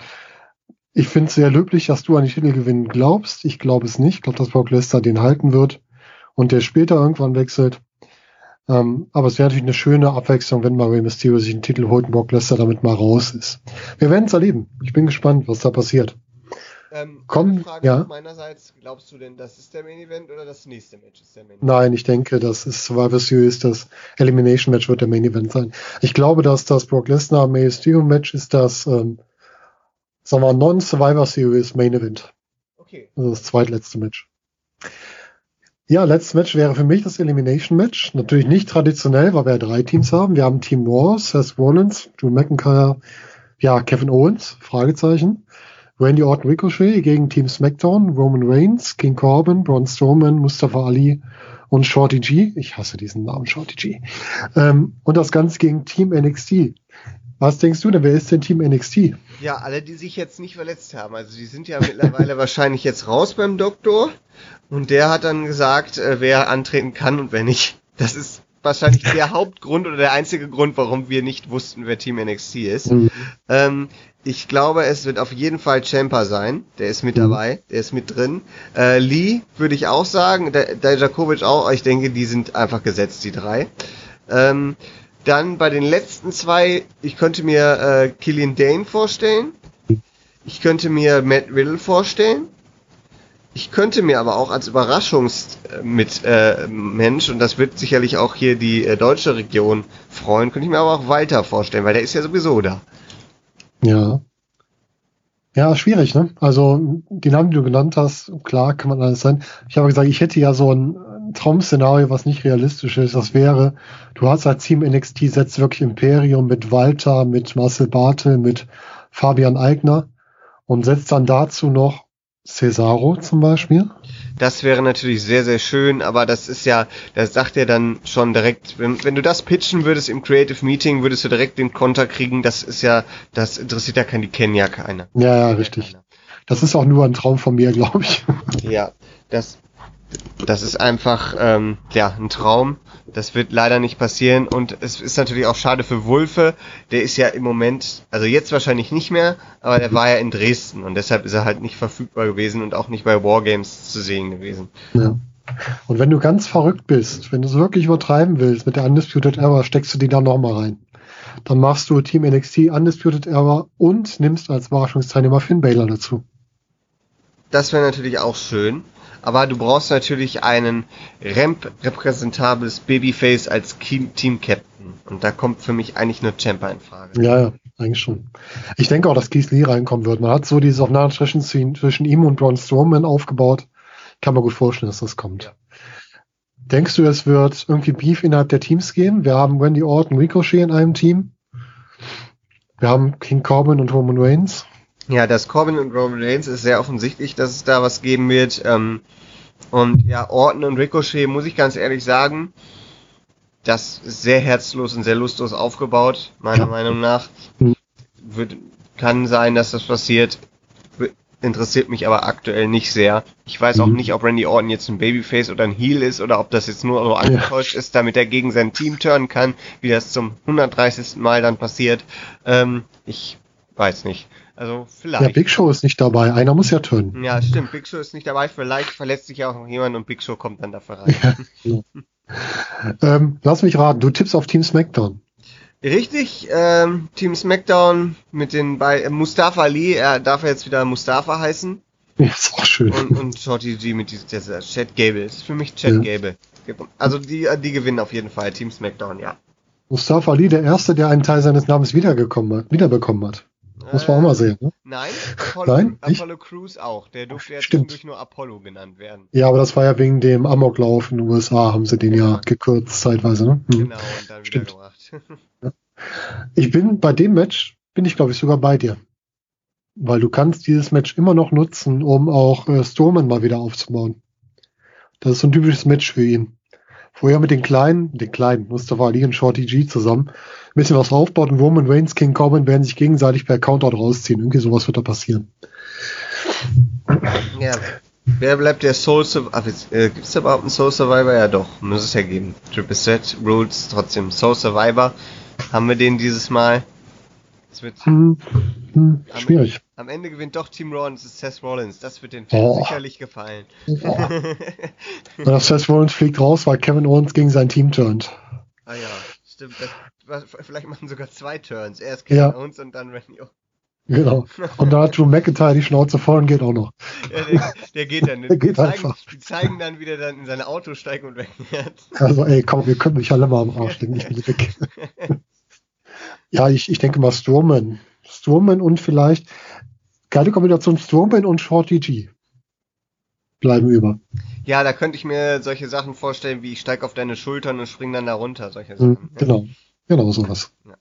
B: Ich finde es sehr löblich, dass du an die Titelgewinn glaubst. Ich glaube es nicht. Ich glaube, dass Brock Lesnar den halten wird und der später irgendwann wechselt. Ähm, aber es wäre natürlich eine schöne Abwechslung, wenn mal Mysterio sich einen Titel holt und Brock Lesnar damit mal raus ist. Wir werden es erleben. Ich bin gespannt, was da passiert.
C: Ähm,
B: Komm,
C: Frage
B: ja.
C: meinerseits, glaubst du denn, das ist der Main Event oder das nächste Match ist der Main Event?
B: Nein, ich denke, das ist Survivor Series, das Elimination Match wird der Main Event sein. Ich glaube, dass das Brock Lesnar May Mysterio Match ist das, ähm, sagen wir, Non-Survivor Series Main Event.
C: Okay.
B: Also das zweitletzte Match. Ja, letztes Match wäre für mich das Elimination Match. Natürlich nicht traditionell, weil wir ja drei Teams haben. Wir haben Team Raw, Seth Rollins, Drew McIntyre, ja, Kevin Owens, Fragezeichen. Randy Orton Ricochet gegen Team SmackDown, Roman Reigns, King Corbin, Braun Strowman, Mustafa Ali und Shorty G. Ich hasse diesen Namen, Shorty G. Ähm, und das Ganze gegen Team NXT. Was denkst du denn, wer ist denn Team NXT?
C: Ja, alle, die sich jetzt nicht verletzt haben. Also die sind ja mittlerweile wahrscheinlich jetzt raus beim Doktor. Und der hat dann gesagt, äh, wer antreten kann und wer nicht. Das ist wahrscheinlich der Hauptgrund oder der einzige Grund, warum wir nicht wussten, wer Team NXT ist.
B: Mhm.
C: Ähm, ich glaube, es wird auf jeden Fall Champa sein. Der ist mit
B: Mhm.
C: dabei, der ist mit drin. Äh, Lee würde ich auch sagen, der, der Djakovic auch. Ich denke, die sind einfach gesetzt, die drei. Ähm, dann bei den letzten zwei, ich könnte mir äh, Killian Dane vorstellen. Ich könnte mir Matt Riddle vorstellen. Ich könnte mir aber auch als Überraschungs äh, äh, Mensch und das wird sicherlich auch hier die äh, deutsche Region freuen, könnte ich mir aber auch Walter vorstellen, weil der ist ja sowieso da.
B: Ja. Ja, schwierig, ne? Also, die Namen, die du genannt hast, klar, kann man alles sein. Ich habe gesagt, ich hätte ja so ein Traum-Szenario, was nicht realistisch ist. Das wäre, du hast als Team NXT setzt wirklich Imperium mit Walter, mit Marcel Bartel, mit Fabian Eigner und setzt dann dazu noch Cesaro zum Beispiel.
C: Das wäre natürlich sehr, sehr schön, aber das ist ja, das sagt er dann schon direkt, wenn, wenn du das pitchen würdest im Creative Meeting, würdest du direkt den Konter kriegen, das ist ja, das interessiert ja kein, die kennen ja keiner.
B: Ja, ja, richtig. Das ist auch nur ein Traum von mir, glaube ich.
C: Ja, das, das ist einfach, ähm, ja, ein Traum. Das wird leider nicht passieren und es ist natürlich auch schade für Wulfe. Der ist ja im Moment, also jetzt wahrscheinlich nicht mehr, aber der war ja in Dresden und deshalb ist er halt nicht verfügbar gewesen und auch nicht bei Wargames zu sehen gewesen.
B: Ja. Und wenn du ganz verrückt bist, wenn du es wirklich übertreiben willst mit der Undisputed Era, steckst du die da nochmal rein. Dann machst du Team NXT Undisputed Era und nimmst als Überraschungsteilnehmer Finn Balor dazu.
C: Das wäre natürlich auch schön. Aber du brauchst natürlich einen Ramp repräsentables Babyface als Team Captain. Und da kommt für mich eigentlich nur Champa in Frage.
B: Ja, ja, eigentlich schon. Ich denke auch, dass Keith Lee reinkommen wird. Man hat so dieses Aufeinandertreffen zwischen, zwischen ihm und Braun Strowman aufgebaut. Kann man gut vorstellen, dass das kommt.
C: Ja.
B: Denkst du, es wird irgendwie Beef innerhalb der Teams geben? Wir haben Randy Orton, Ricochet in einem Team. Wir haben King Corbin und Roman Reigns.
C: Ja, das Corbin und Roman Reigns ist sehr offensichtlich, dass es da was geben wird. Ähm, und ja, Orton und Ricochet, muss ich ganz ehrlich sagen, das ist sehr herzlos und sehr lustlos aufgebaut, meiner
B: Ja.
C: Meinung nach. Wird, kann sein, dass das passiert. Interessiert mich aber aktuell nicht sehr. Ich weiß auch
B: Mhm.
C: nicht, ob Randy Orton jetzt ein Babyface oder ein Heel ist oder ob das jetzt nur so angetäuscht ist, damit er gegen sein Team turnen kann, wie das zum 130. Mal dann passiert. Ähm, ich weiß nicht. Also vielleicht.
B: Ja, Big Show ist nicht dabei. Einer muss ja turnen.
C: Ja, stimmt. Big Show ist nicht dabei. Vielleicht verletzt sich ja auch noch jemand und Big Show kommt dann dafür rein.
B: Ähm, lass mich raten, du tippst auf Team SmackDown.
C: Richtig, ähm, Team SmackDown mit den bei äh, Mustafa Ali, er darf jetzt wieder Mustafa heißen.
B: Ja, ist auch schön.
C: Und, und Shorty G mit diesem dieser Chad Gable. Das ist für mich Chad
B: Ja.
C: Gable. Also die, die gewinnen auf jeden Fall. Team SmackDown, ja.
B: Mustafa Ali, der Erste, der einen Teil seines Namens wiedergekommen hat, wiederbekommen hat. Muss man auch mal sehen. Ne?
C: Nein, Apollo,
B: Nein?
C: Apollo Crews auch. Der durfte ja zwischendurch nur Apollo genannt werden.
B: Ja, aber das war ja wegen dem Amoklauf in den USA, haben sie den ja gekürzt zeitweise. Ne? Hm.
C: Genau, und dann
B: Stimmt.
C: wiedergebracht.
B: Ich bin bei dem Match, bin ich glaube ich sogar bei dir. Weil du kannst dieses Match immer noch nutzen, um auch äh, Strowman mal wieder aufzubauen. Das ist so ein typisches Match für ihn. Vorher mit den Kleinen, den Kleinen, Mustafa Ali und Shorty G zusammen, ein bisschen was aufbaut und Roman Reigns, King Corbin werden sich gegenseitig per Countout rausziehen. Irgendwie sowas wird da passieren.
C: Ja. Wer bleibt der Soul Survivor? Äh, Gibt es überhaupt einen Soul Survivor? Ja doch, muss es ja geben. Triple Set Rules trotzdem. Soul Survivor. Haben wir den dieses Mal? Es wird
B: Hm, hm, schwierig.
C: am Ende gewinnt doch Team Raw und es ist Seth Rollins. Das wird den Fans
B: Oh.
C: sicherlich gefallen.
B: Und das Seth Rollins fliegt raus, weil Kevin Owens gegen sein Team turnt.
C: Ah ja, stimmt. Das, vielleicht machen sogar zwei Turns. Erst Kevin ja. Owens und dann Randy Orton.
B: Genau. Und da hat Drew McIntyre die Schnauze voll und geht auch noch.
C: Ja, der, der geht dann.
B: Der geht
C: zeigen,
B: einfach.
C: die zeigen dann wieder dann in sein Auto steigen und weg.
B: Also ey, komm, wir können mich alle mal am Arsch legen, ich bin weg. ja, ich, ich denke mal Strowman. Strowman und vielleicht geile Kombination Strowman und Shorty G bleiben über.
C: Ja, da könnte ich mir solche Sachen vorstellen, wie ich steig auf deine Schultern und spring dann da runter, solche
B: Mhm,
C: Sachen.
B: Genau, genau sowas.
C: Ja.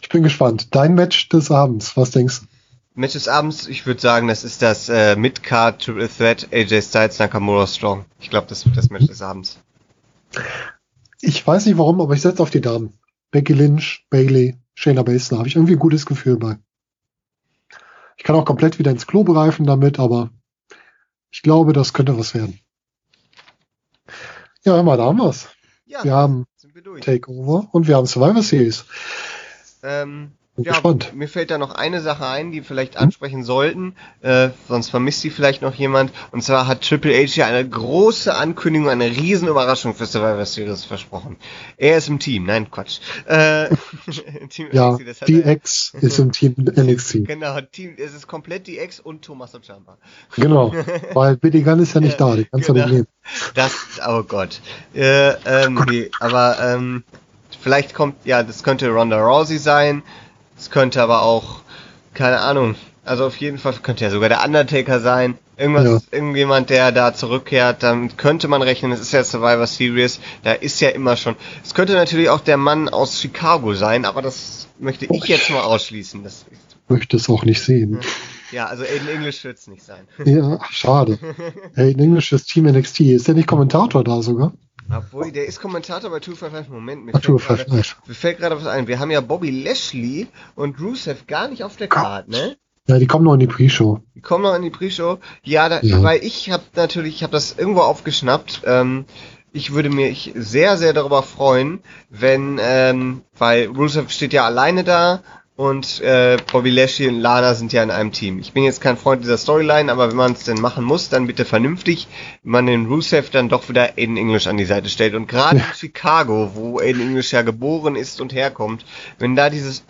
B: Ich bin gespannt. Dein Match des Abends, was denkst du?
C: Match des Abends, ich würde sagen, das ist das äh, Mid-Card Triple Threat AJ Styles Nakamura Strong. Ich glaube, das wird das Match des Abends.
B: Ich weiß nicht warum, aber ich setze auf die Damen. Becky Lynch, Bailey, Shayna Baszler. Habe ich irgendwie ein gutes Gefühl bei. Ich kann auch komplett wieder ins Klo bereifen damit, aber ich glaube, das könnte was werden. Ja, mal, da haben wir's.
C: Ja,
B: Wir haben
C: wir.
B: Takeover und wir haben Survivor Series.
C: Ähm, ja,
B: gespannt.
C: mir fällt da noch eine Sache ein, die wir vielleicht ansprechen sollten, äh, sonst vermisst sie vielleicht noch jemand. Und zwar hat Triple H ja eine große Ankündigung, eine riesen Überraschung für Survivor Series versprochen. Er ist im Team, nein, Quatsch. Äh, Team
B: Ja,
C: NXT,
B: die
C: er-
B: Ex ist im Team NXT.
C: Genau, Team, es ist komplett die Ex und Tommaso Ciampa.
B: Genau, weil Billy Gunn ist ja nicht da, die kannst du
C: Genau.
B: nicht nehmen.
C: Das, oh Gott. Äh, ähm, nee, aber ähm, vielleicht kommt, ja, das könnte Ronda Rousey sein. Es könnte aber auch, keine Ahnung. Also auf jeden Fall könnte ja sogar der Undertaker sein. Irgendwas,
B: Ja.
C: irgendjemand, der da zurückkehrt, damit könnte man rechnen. Es ist ja Survivor Series, da ist ja immer schon. Es könnte natürlich auch der Mann aus Chicago sein, aber das möchte ich jetzt mal ausschließen. Das ist,
B: Möchte es auch nicht sehen.
C: ja, also Aiden English wird es nicht sein.
B: Ja, schade. Hey, ein englisches Team NXT. Ist der nicht Kommentator da sogar?
C: Obwohl, der ist Kommentator bei 255. Moment, mir fällt
B: 255.
C: gerade- mir fällt gerade was ein. Wir haben ja Bobby Lashley und Rusev gar nicht auf der Karte, ne?
B: Ja, die kommen noch in die Pre-Show.
C: Die kommen noch in die Pre-Show. Ja, da,
B: Ja.
C: weil ich habe natürlich, ich habe das irgendwo aufgeschnappt. Ähm, ich würde mich sehr, sehr darüber freuen, wenn, ähm, weil Rusev steht ja alleine da und äh, Bobby Lashley und Lana sind ja in einem Team. Ich bin jetzt kein Freund dieser Storyline, aber wenn man es denn machen muss, dann bitte vernünftig, wenn man den Rusev dann doch wieder Aiden English an die Seite stellt. Und gerade in Chicago, wo Aiden English ja geboren ist und herkommt, wenn da dieses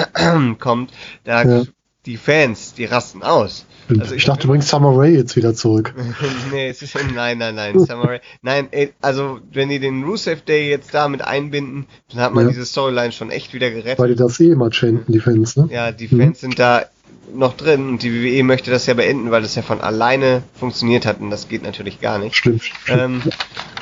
C: kommt, da
B: Ja.
C: Die Fans, die rasten aus. Also
B: ich dachte, du bringst Summer Rae jetzt wieder zurück.
C: nee, es ist nein, nein, nein, Samurai. Nein, ey, also wenn die den Rusev Day jetzt da mit einbinden, dann hat man
B: Ja.
C: diese Storyline schon echt wieder gerettet.
B: Weil die das eh immer chanten, die Fans, ne?
C: Ja, die Fans sind da noch drin und die WWE möchte das ja beenden, weil das ja von alleine funktioniert hat und das geht natürlich gar nicht.
B: Stimmt. stimmt.
C: Ähm,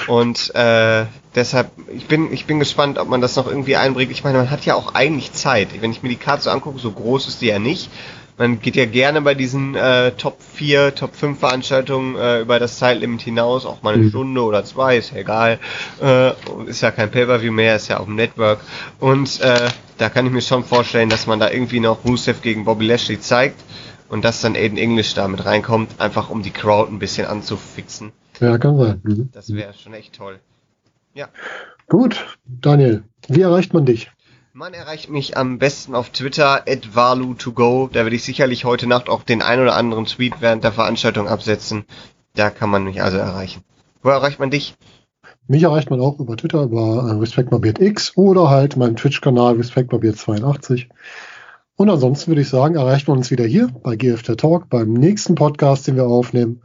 C: und äh, deshalb, ich bin, ich bin gespannt, ob man das noch irgendwie einbringt. Ich meine, man hat ja auch eigentlich Zeit. Wenn ich mir die Karte so angucke, so groß ist die ja nicht. Man geht ja gerne bei diesen äh, Top 4, Top 5 Veranstaltungen äh, über das Zeitlimit hinaus, auch mal eine
B: Mhm.
C: Stunde oder zwei, ist ja egal. Äh, ist ja kein Pay-Per-View mehr, ist ja auf dem Network. Und äh, da kann ich mir schon vorstellen, dass man da irgendwie noch Rusev gegen Bobby Lashley zeigt und dass dann Aiden English da mit reinkommt, einfach um die Crowd ein bisschen anzufixen.
B: Ja, kann sein. Mhm.
C: Das wäre schon echt toll. Ja.
B: Gut, Daniel, wie erreicht man dich?
C: Man erreicht mich am besten auf Twitter, at valu2go. Da werde ich sicherlich heute Nacht auch den ein oder anderen Tweet während der Veranstaltung absetzen. Da kann man mich also erreichen. Wo erreicht man dich?
B: Mich erreicht man auch über Twitter, über äh, RespectMabiert oder halt meinem Twitch-Kanal RespectMabiert82. Und ansonsten würde ich sagen, erreicht man uns wieder hier bei GFT Talk, beim nächsten Podcast, den wir aufnehmen.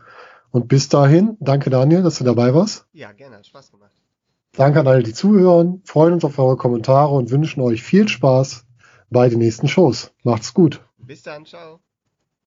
B: Und bis dahin, danke Daniel, dass du dabei warst.
C: Ja, gerne, hat Spaß gemacht.
B: Danke an alle, die zuhören, freuen uns auf eure Kommentare und wünschen euch viel Spaß bei den nächsten Shows. Macht's gut.
C: Bis dann, ciao.